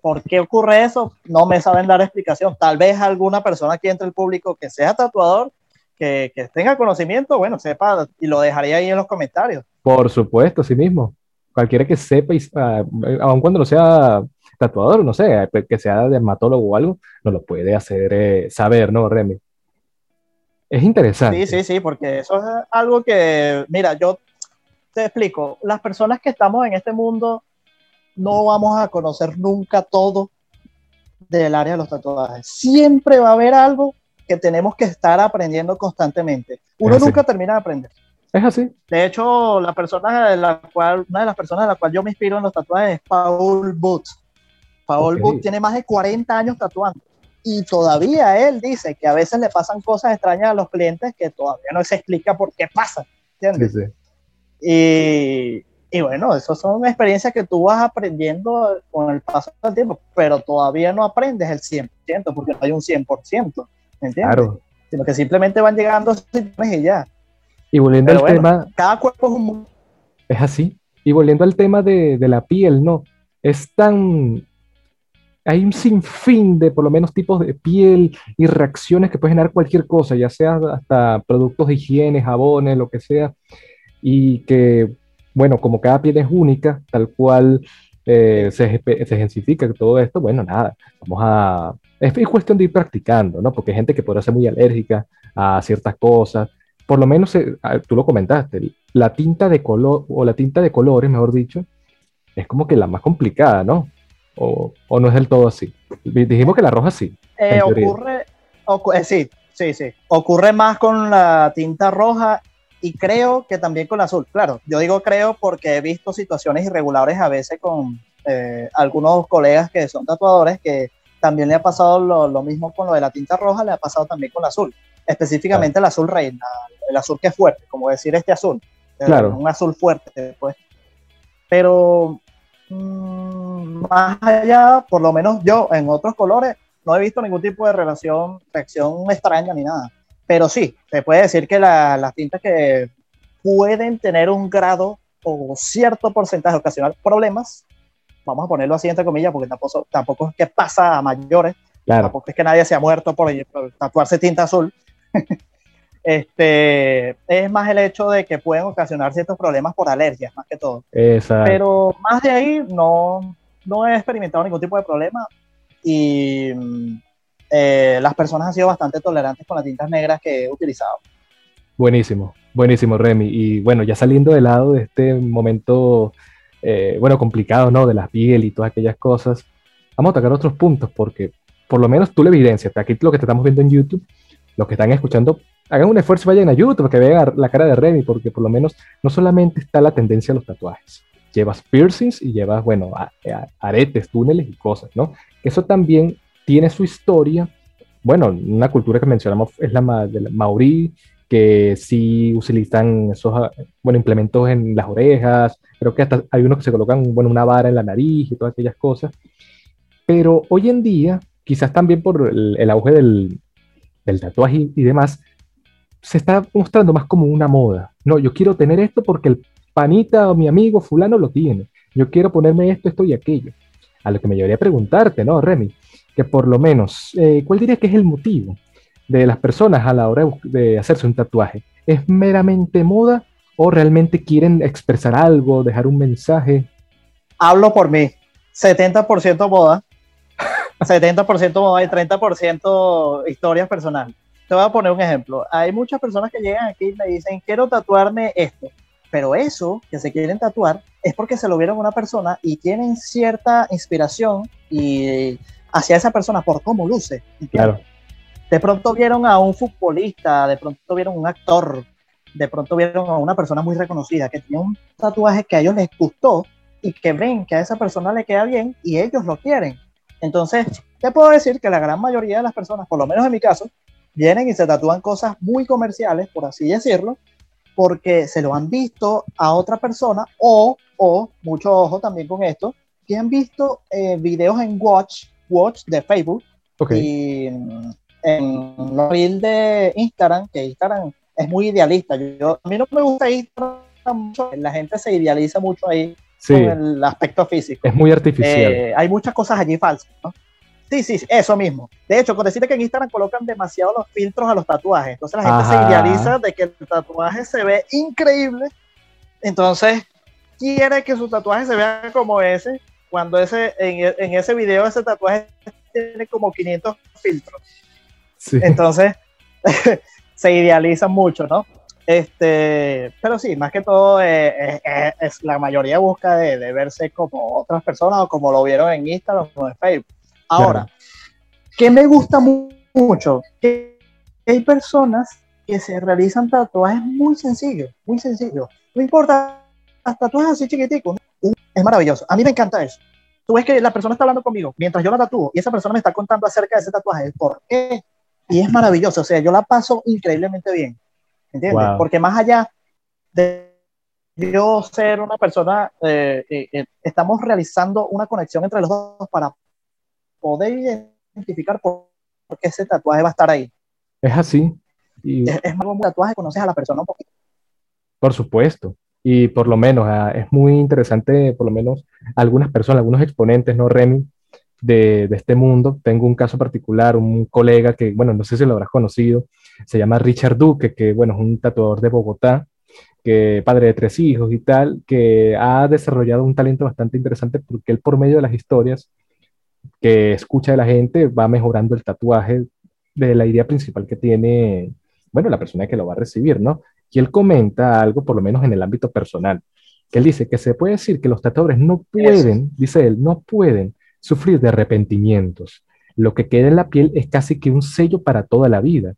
por qué ocurre eso, no me saben dar explicación. Tal vez alguna persona aquí entre el público que sea tatuador, que, que tenga conocimiento, bueno, sepa y lo dejaría ahí en los comentarios. Por supuesto, sí mismo. Cualquiera que sepa, y, uh, aun cuando no sea tatuador, no sé, que sea dermatólogo o algo, nos lo puede hacer eh, saber, ¿no, Remy? Es interesante. Sí, sí, sí, porque eso es algo que, mira, yo te explico, las personas que estamos en este mundo no vamos a conocer nunca todo del área de los tatuajes. Siempre va a haber algo que tenemos que estar aprendiendo constantemente. Uno nunca termina de aprender. Es así. De hecho, la persona de la cual, una de las personas de la cual yo me inspiro en los tatuajes es Paul Booth. Paul Booth tiene más de 40 años tatuando y todavía él dice que a veces le pasan cosas extrañas a los clientes que todavía no se explica por qué pasa. ¿Entiendes? Sí, sí. Y, y bueno, esas son experiencias que tú vas aprendiendo con el paso del tiempo, pero todavía no aprendes el 100%, porque no hay un 100%, ¿entiendes? Claro. Sino que simplemente van llegando y ya. Y volviendo al tema... Cada cuerpo es un mundo. Es así. Y volviendo al tema de, de la piel, ¿no? Es tan hay un sinfín de por lo menos tipos de piel y reacciones que puede generar cualquier cosa, ya sea hasta productos de higiene, jabones, lo que sea, y que bueno, como cada piel es única, tal cual eh, se, se ejemplifica todo esto, bueno, nada, vamos a... Es, cuestión de ir practicando, ¿no? Porque hay gente que podrá ser muy alérgica a ciertas cosas. Por lo menos, eh, tú lo comentaste, la tinta de color, o la tinta de colores, mejor dicho, es como que la más complicada, ¿no? O, o no es del todo así. Dijimos que la roja sí. Eh, ocurre, sí, sí, sí. Ocurre más con la tinta roja y creo que también con la azul. Claro, yo digo creo porque he visto situaciones irregulares a veces con eh, algunos colegas que son tatuadores que también le ha pasado lo, mismo con lo de la tinta roja, le ha pasado también con la azul, específicamente el azul reina, el azul que es fuerte, como decir este azul, eh, claro. un azul fuerte, pues. Pero mm, más allá, por lo menos yo en otros colores, no he visto ningún tipo de relación, reacción extraña ni nada. Pero sí, se puede decir que las tintas que pueden tener un grado o cierto porcentaje ocasionar problemas, vamos a ponerlo así entre comillas, porque tampoco, tampoco es que pasa a mayores, tampoco es que nadie se ha muerto por, tatuarse tinta azul. (laughs) este, es más el hecho de que pueden ocasionar ciertos problemas por alergias, más que todo. Pero más de ahí no, no he experimentado ningún tipo de problema y eh, las personas han sido bastante tolerantes con las tintas negras que he utilizado. Buenísimo, buenísimo, Remy. Y bueno, ya saliendo del lado de este momento, eh, bueno, complicado, ¿no? De la piel y todas aquellas cosas, vamos a tocar otros puntos porque por lo menos tú la evidencias. Aquí lo que te estamos viendo en YouTube, los que están escuchando, hagan un esfuerzo y vayan a YouTube que vean la cara de Remy, porque por lo menos no solamente está la tendencia a los tatuajes, llevas piercings y llevas, bueno, aretes, túneles y cosas, ¿no? Eso también tiene su historia. Bueno, una cultura que mencionamos es la de la maorí, que sí utilizan esos ah, bueno, implementos en las orejas, creo que hasta hay unos que se colocan bueno, una vara en la nariz y todas aquellas cosas. Pero hoy en día, quizás también por el, auge del, del tatuaje y, demás, se está mostrando más como una moda. No, yo quiero tener esto porque el panita o mi amigo fulano lo tiene. Yo quiero ponerme esto, esto y aquello. A lo que me llevaría a preguntarte, ¿no, Remy? Que por lo menos, eh, ¿cuál diría que es el motivo de las personas a la hora de, hacerse un tatuaje? ¿Es meramente moda o realmente quieren expresar algo, dejar un mensaje? Hablo por mí, 70% moda, (laughs) 70% moda y 30% historias personales. Te voy a poner un ejemplo. Hay muchas personas que llegan aquí y me dicen, quiero tatuarme esto, pero eso que se quieren tatuar es porque se lo vieron a una persona y tienen cierta inspiración y hacia esa persona por cómo luce. Claro. De pronto vieron a un futbolista, de pronto vieron a un actor, de pronto vieron a una persona muy reconocida que tenía un tatuaje que a ellos les gustó y que ven que a esa persona le queda bien y ellos lo quieren. Entonces, te puedo decir que la gran mayoría de las personas, por lo menos en mi caso, vienen y se tatúan cosas muy comerciales, por así decirlo, porque se lo han visto a otra persona o, o mucho ojo también con esto, que han visto eh, videos en Watch Watch de Facebook y en los reels de Instagram, que Instagram es muy idealista. Yo, a mí no me gusta Instagram mucho, la gente se idealiza mucho ahí con el aspecto físico. Es muy artificial. Eh, hay muchas cosas allí falsas, ¿no? Sí, sí, eso mismo. De hecho, con decirte que en Instagram colocan demasiado los filtros a los tatuajes. Entonces la gente se idealiza de que el tatuaje se ve increíble. Entonces quiere que su tatuaje se vea como ese cuando ese, en, ese video ese tatuaje tiene como 500 filtros. Entonces, (laughs) se idealiza mucho, ¿no? Este, pero sí, más que todo, eh, eh, eh, es, la mayoría busca de, verse como otras personas o como lo vieron en Instagram o en Facebook. Ahora, ¿qué me gusta mucho? Que hay personas que se realizan tatuajes muy sencillos, muy sencillos. No importa, hasta tatuajes así chiquiticos es maravilloso. A mí me encanta eso. Tú ves que la persona está hablando conmigo mientras yo la tatúo y esa persona me está contando acerca de ese tatuaje, por qué. Y es maravilloso. O sea, yo la paso increíblemente bien. ¿Entiendes? Porque más allá de yo ser una persona, eh, eh, eh, estamos realizando una conexión entre los dos para poder identificar por, qué ese tatuaje va a estar ahí. Es así. Y... Es, es más un tatuaje, conoces a la persona un poquito. Por supuesto. Y por lo menos ah, es muy interesante, por lo menos algunas personas, algunos exponentes, ¿no, Remy? De, de, este mundo. Tengo un caso particular, un colega que, bueno, no sé si lo habrás conocido, se llama Richard Duque, que, bueno, es un tatuador de Bogotá, que padre de tres hijos y tal, que ha desarrollado un talento bastante interesante porque él por medio de las historias que escucha de la gente va mejorando el tatuaje de la idea principal que tiene, bueno, la persona que lo va a recibir, ¿no? Y él comenta algo, por lo menos en el ámbito personal, que él dice que se puede decir que los tatuadores no pueden, dice él, no pueden sufrir de arrepentimientos. Lo que queda en la piel es casi que un sello para toda la vida.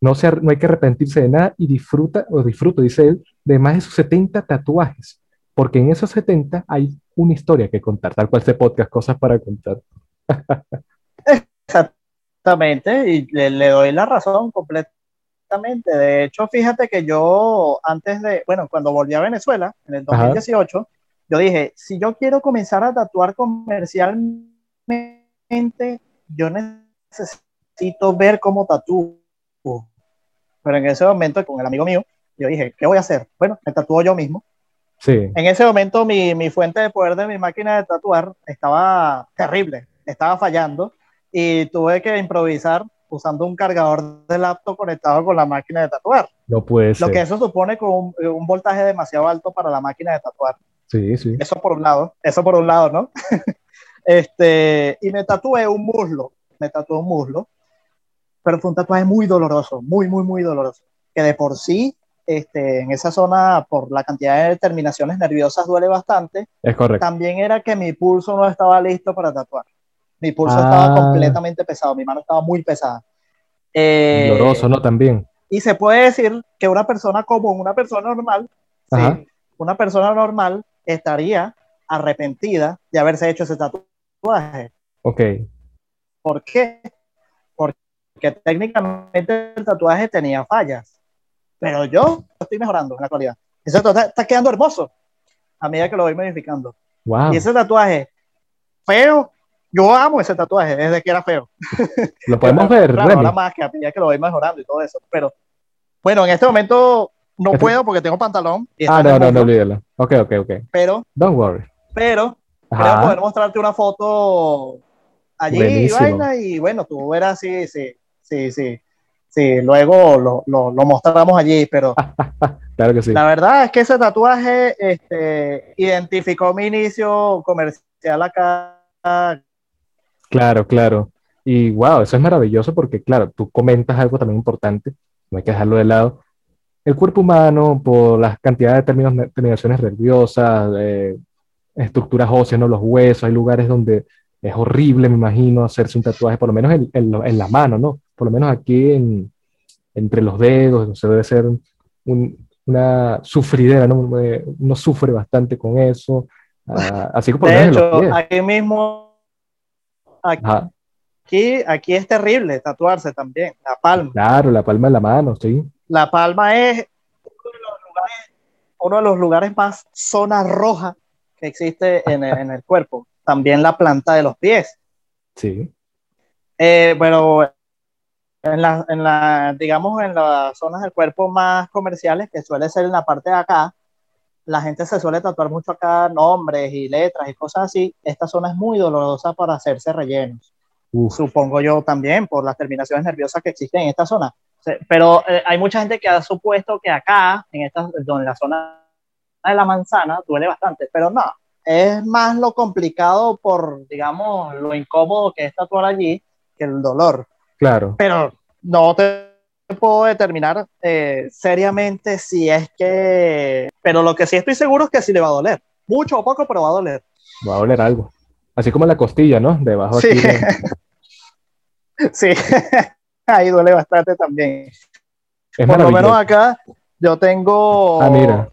No, se, no hay que arrepentirse de nada y disfruta, o disfruto, dice él, de más de sus 70 tatuajes, porque en esos 70 hay una historia que contar, tal cual este podcast, cosas para contar. (laughs) Exactamente, y le, doy la razón completamente. De hecho, fíjate que yo antes de, bueno, cuando volví a Venezuela, en el 2018, yo dije, si yo quiero comenzar a tatuar comercialmente, yo necesito ver cómo tatúo. Pero en ese momento, con el amigo mío, yo dije, ¿qué voy a hacer? Bueno, me tatúo yo mismo. Sí. En ese momento mi, mi fuente de poder de mi máquina de tatuar estaba terrible, estaba fallando y tuve que improvisar usando un cargador de laptop conectado con la máquina de tatuar. No puede ser. Lo que eso supone con un, un, voltaje demasiado alto para la máquina de tatuar. Sí, sí. Eso por un lado, eso por un lado, ¿no? (laughs) este, y me tatué un muslo, me tatué un muslo, pero fue un tatuaje muy doloroso, muy, muy, muy doloroso, que de por sí este, en esa zona, por la cantidad de terminaciones nerviosas, duele bastante. Es correcto. También era que mi pulso no estaba listo para tatuar. Mi pulso estaba Ah. completamente pesado, mi mano estaba muy pesada. Eh, Doloroso, ¿no? También. Y se puede decir que una persona común, una persona normal, sí, una persona normal estaría arrepentida de haberse hecho ese tatuaje. Ok. ¿Por qué? Porque técnicamente el tatuaje tenía fallas. Pero yo estoy mejorando en la actualidad. Ese tatuaje está quedando hermoso a medida que lo voy modificando. Wow. Y ese tatuaje feo, yo amo ese tatuaje desde que era feo. (laughs) Lo podemos ver, Claro, Remy. ahora más que a medida que lo voy mejorando y todo eso. Pero bueno, en este momento no Este- puedo porque tengo pantalón. y Ah, no, no, no, olvídalo. Ok, ok, ok. Pero, Don't worry. pero creo Ajá. poder mostrarte una foto allí y Buenísimo. vaina y bueno, tú verás si, sí, sí, sí, sí, luego lo, lo, lo mostramos allí, pero (laughs) Claro que sí. la verdad es que ese tatuaje este, identificó mi inicio comercial acá. Claro, claro. Y wow, eso es maravilloso porque, claro, tú comentas algo también importante, no hay que dejarlo de lado. El cuerpo humano, por las cantidades de términos, terminaciones nerviosas, eh, estructuras óseas, ¿no? los huesos, hay lugares donde es horrible, me imagino, hacerse un tatuaje, por lo menos en, en, en la mano, ¿no? Por lo menos aquí en, entre los dedos, o sea, debe ser un- una sufridera, ¿no? Eh, Uno sufre bastante con eso. ah, así que por lo De en los hecho, pies. aquí mismo, aquí, Ajá. aquí es terrible tatuarse también, la palma. Claro, la palma de la mano, sí. La Palma es uno de los lugares, uno de los lugares más zona roja que existe en el, en el cuerpo. También la planta de los pies. Sí. Eh, pero en la, en la, digamos, en las zonas del cuerpo más comerciales, que suele ser en la parte de acá, la gente se suele tatuar mucho acá nombres y letras y cosas así. Esta zona es muy dolorosa para hacerse rellenos. Uf, supongo yo también, por las terminaciones nerviosas que existen en esta zona. Pero eh, hay mucha gente que ha supuesto que acá, en, esta, en la zona de la manzana, duele bastante, pero no, es más lo complicado por, digamos, lo incómodo que es tatuar allí que el dolor. claro. Pero no te puedo determinar eh, seriamente si es que... Pero lo que sí estoy seguro es que sí le va a doler. Mucho o poco, pero va a doler. Va a oler algo. Así como la costilla, ¿no? Debajo Sí. aquí. de- (laughs) Sí, (laughs) ahí duele bastante también. Es Por lo menos acá yo tengo. Ah, mira.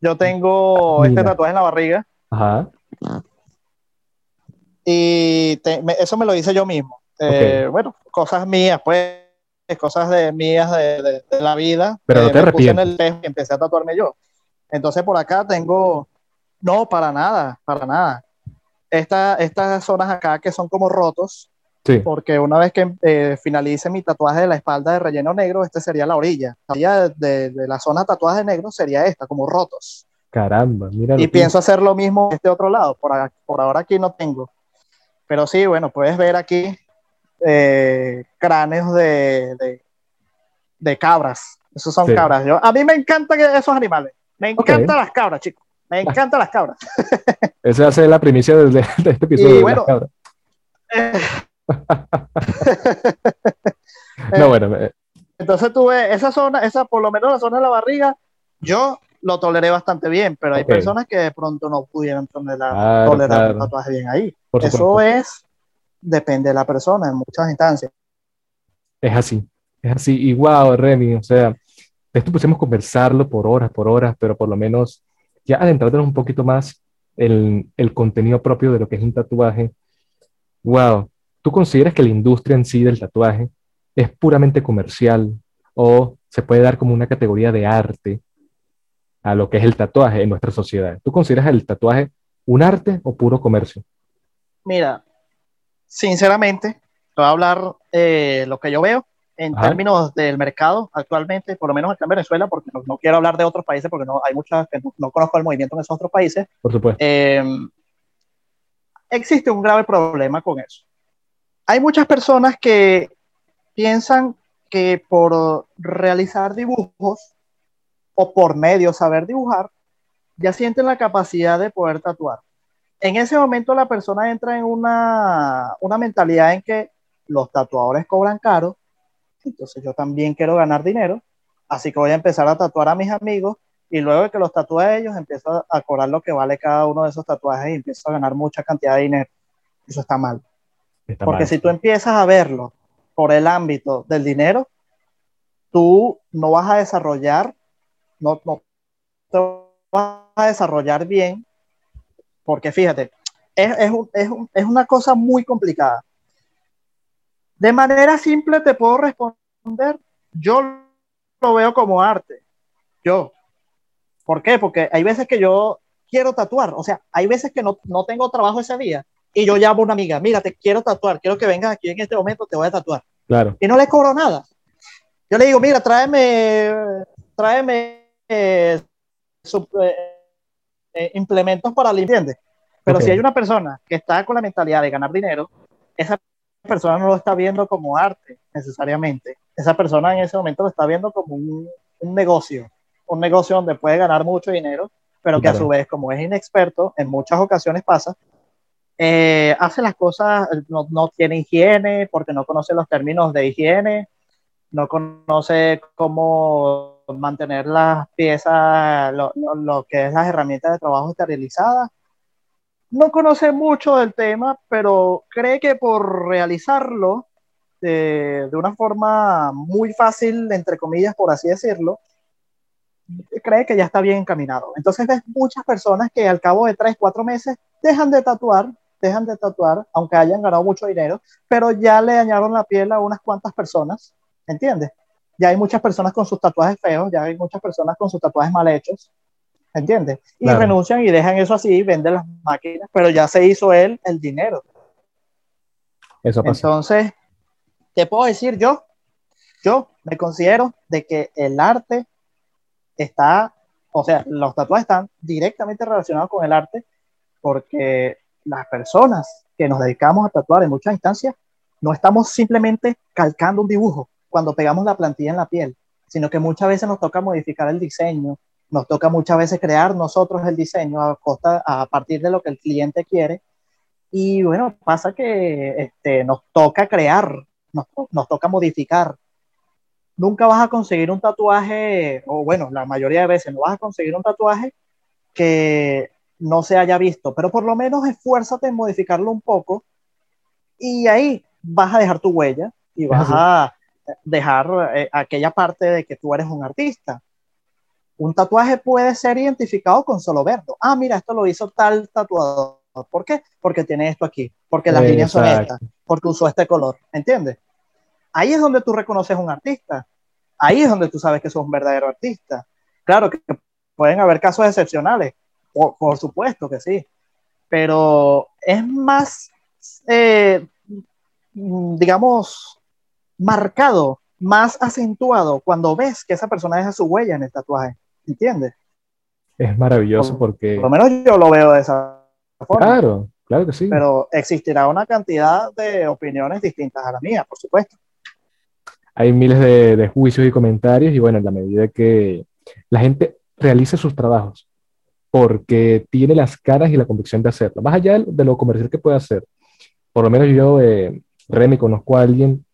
Yo tengo Mira. este tatuaje en la barriga Ajá. y te- me- eso me lo hice yo mismo. Eh, bueno, cosas mías, pues, cosas de mías de, de- de la vida. Pero no Eh, te me puse en el arrepientes. espejo y empecé a tatuarme yo. Entonces por acá tengo. No, para nada, para nada. Esta, estas zonas acá que son como rotos, Sí. porque una vez que eh, finalice mi tatuaje de la espalda de relleno negro, este sería la orilla. La orilla de, de la zona tatuaje negro sería esta, como rotos. Caramba, mira. Y pienso hacer lo mismo en este otro lado. Por, por ahora aquí no tengo. Pero sí, bueno, puedes ver aquí eh, cráneos de, de, de cabras. Esos son Sí. cabras. Yo, a mí me encantan esos animales. Me encantan las cabras, chicos. Me encantan las cabras. (laughs) Esa ser la primicia de, este episodio. Y de bueno, las. Eh, (laughs) no, bueno, eh, Entonces tuve esa zona, esa por lo menos la zona de la barriga, yo lo toleré bastante bien, pero hay personas que de pronto no pudieron tolerar, Claro, tolerar claro. bien ahí. por Eso es, depende de la persona en muchas instancias. Es así, es así. Y wow, Remy, o sea, de esto pusimos conversarlo por horas, por horas, pero por lo menos ya adentrándonos un poquito más el, el contenido propio de lo que es un tatuaje. Wow, ¿tú consideras que la industria en sí del tatuaje es puramente comercial o se puede dar como una categoría de arte a lo que es el tatuaje en nuestra sociedad? ¿Tú consideras el tatuaje un arte o puro comercio? Mira, sinceramente, te voy a hablar eh, lo que yo veo en Ajá. términos del mercado actualmente, por lo menos acá en Venezuela, porque no, no quiero hablar de otros países, porque no hay muchas que no, no conozco el movimiento en esos otros países. Por supuesto. Eh, existe un grave problema con eso. Hay muchas personas que piensan que por realizar dibujos o por medio saber dibujar, ya sienten la capacidad de poder tatuar. En ese momento la persona entra en una, una mentalidad en que los tatuadores cobran caro, entonces yo también quiero ganar dinero, así que voy a empezar a tatuar a mis amigos y luego de que los tatúe a ellos, empiezo a cobrar lo que vale cada uno de esos tatuajes y empiezo a ganar mucha cantidad de dinero. Eso está mal. Está Porque mal. si tú empiezas a verlo por el ámbito del dinero, tú no vas a desarrollar, no, no te vas a desarrollar bien, porque fíjate, es, es, un- es, un- es una cosa muy complicada. De manera simple te puedo responder, yo lo veo como arte. Yo. ¿Por qué? Porque hay veces que yo quiero tatuar, o sea, hay veces que no, no tengo trabajo ese día y yo llamo a una amiga, mira, te quiero tatuar, quiero que vengas aquí en este momento, te voy a tatuar. Claro, Y no le cobro nada. Yo le digo, mira, tráeme, tráeme eh, eh, eh, implementos para limpiar. Pero si hay una persona que está con la mentalidad de ganar dinero, esa persona no lo está viendo como arte necesariamente. Esa persona en ese momento lo está viendo como un, un negocio, un negocio donde puede ganar mucho dinero, pero que a su vez, como es inexperto, en muchas ocasiones pasa, eh, hace las cosas, no, no tiene higiene porque no conoce los términos de higiene, no conoce cómo mantener las piezas, lo, lo- lo que es las herramientas de trabajo esterilizadas. No conoce mucho del tema, pero cree que por realizarlo de, de una forma muy fácil, entre comillas, por así decirlo, cree que ya está bien encaminado. Entonces ves muchas personas que al cabo de tres, cuatro meses dejan de tatuar, dejan de tatuar, aunque hayan ganado mucho dinero, pero ya le dañaron la piel a unas cuantas personas, ¿entiendes? Ya hay muchas personas con sus tatuajes feos, ya hay muchas personas con sus tatuajes mal hechos, ¿entiendes? Y Claro. renuncian y dejan eso así, venden las máquinas, pero ya se hizo él el dinero. eso pasa. Entonces, te puedo decir yo, yo me considero de que el arte está, o sea, los tatuajes están directamente relacionados con el arte porque las personas que nos dedicamos a tatuar en muchas instancias no estamos simplemente calcando un dibujo cuando pegamos la plantilla en la piel, sino que muchas veces nos toca modificar el diseño, nos toca muchas veces crear nosotros el diseño a, costa, a partir de lo que el cliente quiere. Y bueno, pasa que este, nos toca crear, nos, nos toca modificar. Nunca vas a conseguir un tatuaje, o bueno, la mayoría de veces no vas a conseguir un tatuaje que no se haya visto, pero por lo menos esfuérzate en modificarlo un poco y ahí vas a dejar tu huella y vas a dejar eh, aquella parte de que tú eres un artista. Un tatuaje puede ser identificado con solo verlo. Ah, mira, esto lo hizo tal tatuador. ¿Por qué? Porque tiene esto aquí, porque las líneas son Exacto. estas, porque usó este color, ¿entiendes? Ahí es donde tú reconoces un artista. Ahí es donde tú sabes que sos un verdadero artista. Claro que pueden haber casos excepcionales, por, por supuesto que sí, pero es más, eh, digamos, marcado, más acentuado cuando ves que esa persona deja su huella en el tatuaje, ¿entiendes? Es maravilloso porque, Por lo menos yo lo veo de esa forma. claro, claro que sí. Pero existirá una cantidad de opiniones distintas a la mía, por supuesto. hay miles de, de, juicios y comentarios y bueno, en la medida que la gente realice sus trabajos porque tiene las caras y la convicción de hacerlo, más allá de lo comercial que puede hacer. Por lo menos yo, eh, Remy, conozco a alguien,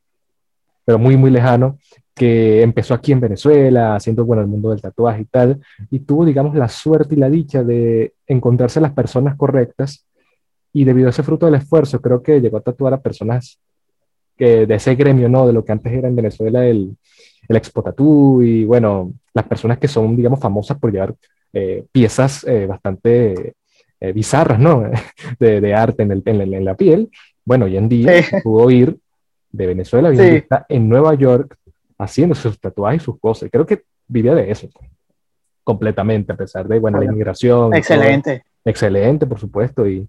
pero muy, muy lejano, que empezó aquí en Venezuela, haciendo, bueno, el mundo del tatuaje y tal, y tuvo, digamos, la suerte y la dicha de encontrarse las personas correctas, y debido a ese fruto del esfuerzo, creo que llegó a tatuar a personas que de ese gremio, ¿no? De lo que antes era en Venezuela el, el Expo Tattoo, y bueno, las personas que son, digamos, famosas por llevar eh, piezas eh, bastante eh, bizarras, ¿no? (laughs) De, de arte en, el, en, la piel. Bueno, hoy en día pudo ir de Venezuela, hoy está en Nueva York haciendo sus tatuajes y sus cosas. Creo que vivía de eso completamente, a pesar de, bueno, la inmigración. Excelente. Excelente, por supuesto, y,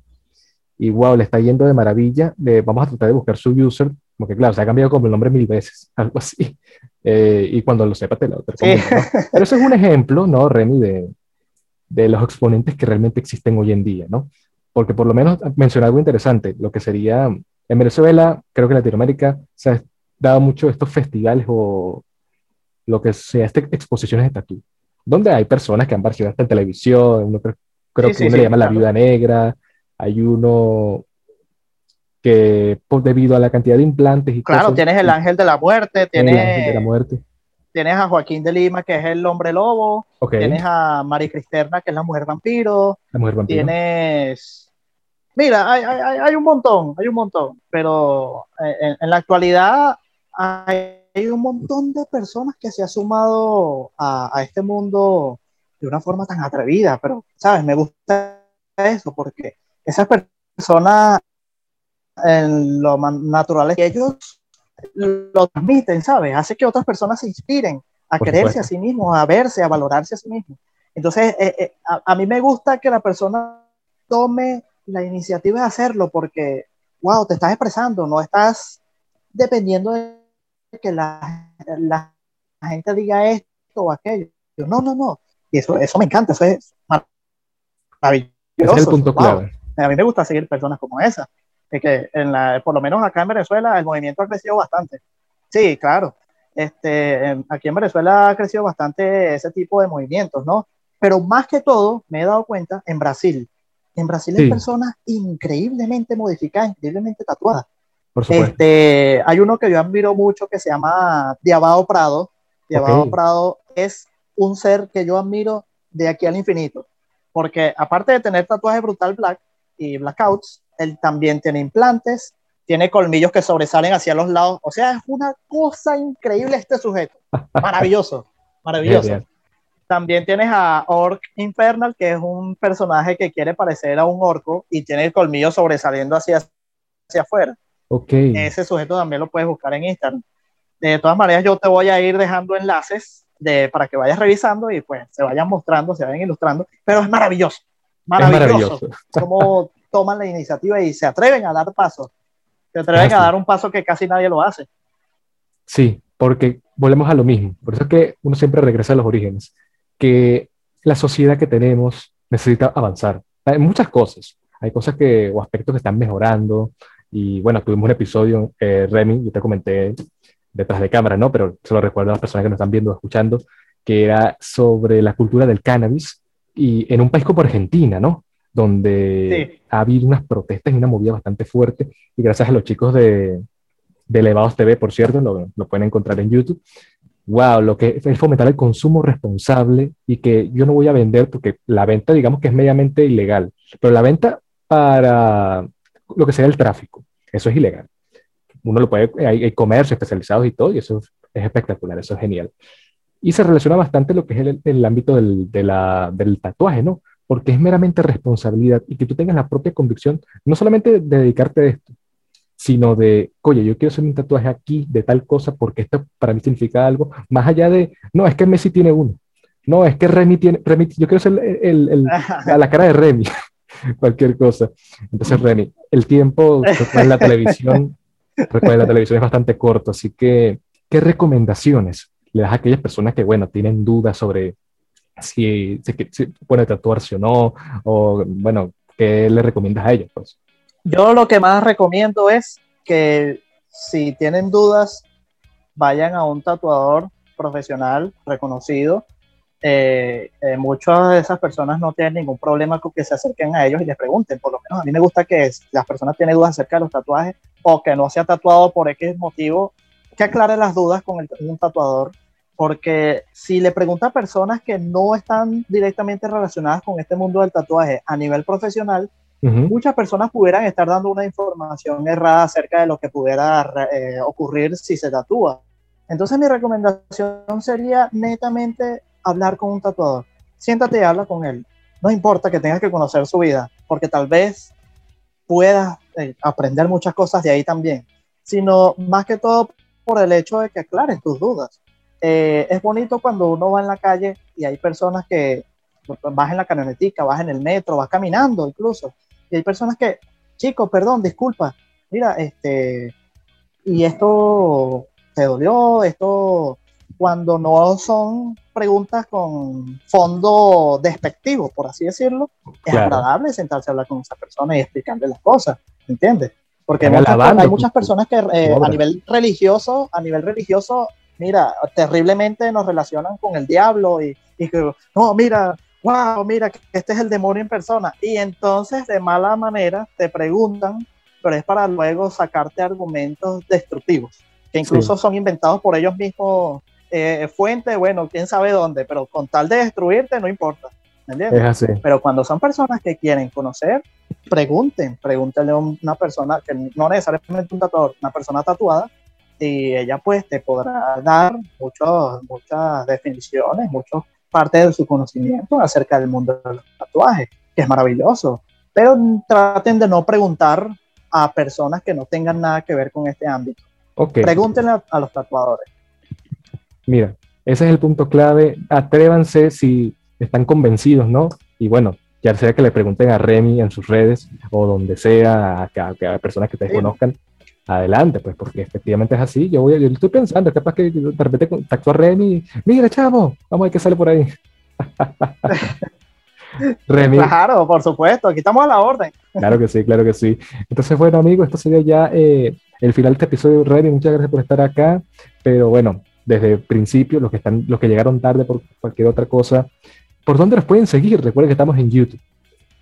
y wow, le está yendo de maravilla. vamos a tratar de buscar su user, porque claro, se ha cambiado como el nombre mil veces, (laughs) algo así. y cuando lo sepa, te lo Pero eso es un ejemplo, ¿no, Remy, de, de los exponentes que realmente existen hoy en día, ¿no? Porque por lo menos mencionar algo interesante, lo que sería en Venezuela, creo que en Latinoamérica se ha dado mucho estos festivales o lo que sea, este, exposiciones de tatu, donde hay personas que han participado hasta en televisión, uno creo, que uno le llama La Viuda Negra, hay uno que por, debido a la cantidad de implantes y Claro, tienes el ángel de la muerte, tienes... El ángel de la muerte. tienes a Joaquín de Lima, que es el hombre lobo, tienes a Mari Cristerna, que es la mujer vampiro, la mujer vampiro. tienes... Mira, hay, hay, hay, un montón, hay un montón, pero en, en, la actualidad hay un montón de personas que se han sumado a, a este mundo de una forma tan atrevida, pero, ¿sabes? Me gusta eso porque esas personas en lo natural es que ellos lo transmiten, ¿sabes? Hace que otras personas se inspiren a quererse a sí mismos, a verse, a valorarse a sí mismos. Entonces, eh, eh, a, mí me gusta que la persona tome la iniciativa de hacerlo porque, wow, te estás expresando, no estás dependiendo de que la, la gente diga esto o aquello. No, no, no. Y eso, eso me encanta, eso es maravilloso. es el punto clave. A mí me gusta seguir personas como esa que en la, por lo menos acá en Venezuela el movimiento ha crecido bastante. Sí, claro. Este, aquí en Venezuela ha crecido bastante ese tipo de movimientos, ¿no? Pero más que todo, me he dado cuenta en Brasil. En Brasil hay personas increíblemente modificadas, increíblemente tatuadas. Por supuesto. Este, hay uno que yo admiro mucho que se llama Diabado Prado. Diabado Prado es un ser que yo admiro de aquí al infinito. Porque aparte de tener tatuajes brutal black y blackouts, él también tiene implantes, tiene colmillos que sobresalen hacia los lados. O sea, es una cosa increíble este sujeto. (laughs) Maravilloso, maravilloso. También tienes a Orc Infernal, que es un personaje que quiere parecer a un orco y tiene el colmillo sobresaliendo hacia, hacia afuera. Okay. Ese sujeto también lo puedes buscar en Instagram. De todas maneras, yo te voy a ir dejando enlaces de, para que vayas revisando y pues se vayan mostrando, se vayan ilustrando. Pero es maravilloso. Maravilloso. Es maravilloso. Como (laughs) toman la iniciativa y se atreven a dar pasos. Se atreven a dar un paso que casi nadie lo hace. Sí, porque volvemos a lo mismo. Por eso es que uno siempre regresa a los orígenes. Que la sociedad que tenemos necesita avanzar. Hay muchas cosas. Hay cosas que, o aspectos que están mejorando. Y bueno, tuvimos un episodio, eh, Remy, yo te comenté detrás de cámara, ¿no? Pero se lo recuerdo a las personas que nos están viendo escuchando, que era sobre la cultura del cannabis y en un país como Argentina, ¿no? donde ha habido unas protestas y una movida bastante fuerte, y gracias a los chicos de, de Elevados TV, por cierto, lo, lo, pueden encontrar en YouTube. Wow, lo que es fomentar el consumo responsable y que yo no voy a vender porque la venta, digamos que es mediamente ilegal, pero la venta para lo que sea el tráfico, eso es ilegal. Uno lo puede, hay, hay comercios especializados y todo, y eso es, espectacular, eso es genial. Y se relaciona bastante lo que es el, el ámbito del, de la, del tatuaje, ¿no? porque es meramente responsabilidad y que tú tengas la propia convicción, no solamente de dedicarte a esto, sino de, oye, yo quiero hacer un tatuaje aquí de tal cosa porque esto para mí significa algo, más allá de, no, es que Messi tiene uno, no, es que Remy tiene, Remy, yo quiero ser el, el, (laughs) a la cara de Remy, (laughs) cualquier cosa. Entonces, Remy, el tiempo en la televisión, recuerda, la televisión es bastante corto, así que, ¿qué recomendaciones le das a aquellas personas que, bueno, tienen dudas sobre si, si, puede tatuarse o no, o bueno, ¿qué le recomiendas a ellos? Pues? Yo lo que más recomiendo es que si tienen dudas, vayan a un tatuador profesional reconocido. Eh, eh, muchas de esas personas no tienen ningún problema con que se acerquen a ellos y les pregunten. Por lo menos a mí me gusta que las personas tienen dudas acerca de los tatuajes o que no se ha tatuado por X motivo, que aclare las dudas con un tatuador. Porque si le pregunta a personas que no están directamente relacionadas con este mundo del tatuaje a nivel profesional, muchas personas pudieran estar dando una información errada acerca de lo que pudiera eh, ocurrir si se tatúa. Entonces mi recomendación sería netamente hablar con un tatuador. Siéntate y habla con él. No importa que tengas que conocer su vida, porque tal vez puedas eh, aprender muchas cosas de ahí también, sino más que todo por el hecho de que aclares tus dudas. Eh, es bonito cuando uno va en la calle y hay personas que vas en la camionetica, vas en el metro, vas caminando incluso, y hay personas que, chico, perdón, disculpa, mira, este, y esto te dolió, esto, cuando no son preguntas con fondo despectivo, por así decirlo, es agradable sentarse a hablar con esa persona y explicarle las cosas, ¿entiendes? Porque hay muchas, personas que eh, a nivel religioso, a nivel religioso, mira, terriblemente nos relacionan con el diablo y, y que, no, mira, wow, mira, este es el demonio en persona. Y entonces de mala manera te preguntan, pero es para luego sacarte argumentos destructivos, que incluso son inventados por ellos mismos, eh, fuente, bueno, quién sabe dónde, pero con tal de destruirte no importa. ¿entiendes? Es así. Pero cuando son personas que quieren conocer, pregunten, pregúntenle a una persona, que no necesariamente un tatuador, una persona tatuada, y ella pues te podrá dar muchos, muchas definiciones, muchos parte de su conocimiento acerca del mundo del tatuaje, que es maravilloso. Pero traten de no preguntar a personas que no tengan nada que ver con este ámbito. Pregúntenle a, los tatuadores. Mira, ese es el punto clave. Atrévanse si están convencidos, ¿no? Y bueno, ya sea que le pregunten a Remy en sus redes o donde sea, a, a, personas que te conozcan, adelante, pues, porque efectivamente es así. Yo, voy, yo estoy pensando, capaz que de repente contacto a Remy, mira, chavo, vamos a ver qué sale por ahí. (laughs) Remy. Claro, por supuesto, aquí estamos a la orden. Claro que sí, claro que sí. Entonces, bueno, amigos, esto sería ya eh, el final de este episodio. Remy, muchas gracias por estar acá, pero bueno, desde el principio, los que, están, los que llegaron tarde por cualquier otra cosa, ¿por dónde nos pueden seguir? Recuerden que estamos en YouTube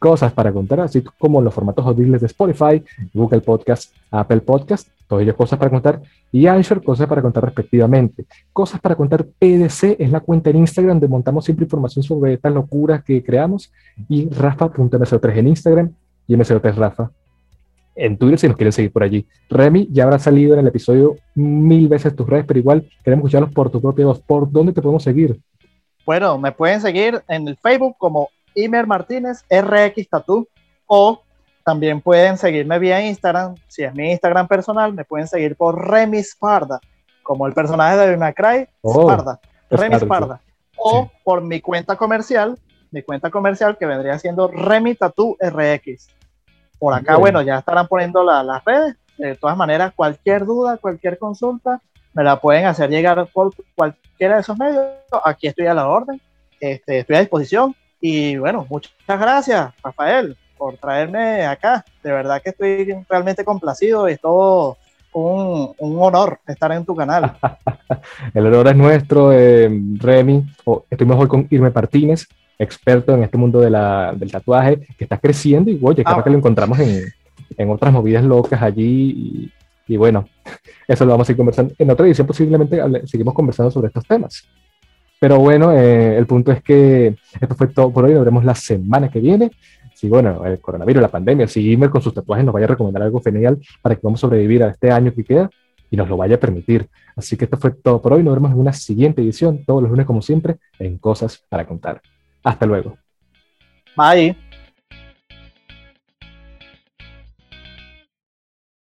cosas para contar, así como los formatos audibles de Spotify, Google Podcast, Apple Podcast, todas ellas cosas para contar, y Anchor, cosas para contar respectivamente. Cosas para contar PDC es la cuenta en Instagram donde montamos siempre información sobre estas locuras que creamos, y rafa.mco3 en Instagram y mco3 Rafa en Twitter si nos quieren seguir por allí. Remy, ya habrá salido en el episodio mil veces tus redes, pero igual queremos escucharlos por tu propia voz. ¿Por dónde te podemos seguir? Bueno, me pueden seguir en el Facebook como Imer Martínez, RX Tattoo, o también pueden seguirme vía Instagram, si es mi Instagram personal, me pueden seguir por Remy Sparda, como el personaje de Macray, oh, Sparda, Remy Sparda, o por mi cuenta comercial, mi cuenta comercial que vendría siendo Remy Tattoo RX. Por acá, bueno, ya estarán poniendo las redes. De todas maneras, cualquier duda, cualquier consulta, me la pueden hacer llegar por cualquiera de esos medios. Aquí estoy a la orden, este, estoy a disposición y bueno, muchas gracias, Rafael, por traerme acá. De verdad que estoy realmente complacido y es todo un, un honor estar en tu canal. (laughs) El honor es nuestro, eh, Remy. Estuvimos hoy con Irme Martínez, experto en este mundo de la, del tatuaje, que está creciendo y oye, ah, que lo encontramos en, en, otras movidas locas allí. Y, y, bueno, (laughs) eso lo vamos a ir conversando. En otra edición posiblemente seguimos conversando sobre estos temas. Pero bueno, eh, el punto es que esto fue todo por hoy. Nos vemos la semana que viene. Si, bueno, el coronavirus, la pandemia, si Imer con sus tatuajes nos vaya a recomendar algo genial para que a sobrevivir a este año que queda y nos lo vaya a permitir. Así que esto fue todo por hoy. Nos vemos en una siguiente edición, todos los lunes como siempre, en Cosas para Contar. Hasta luego. Bye.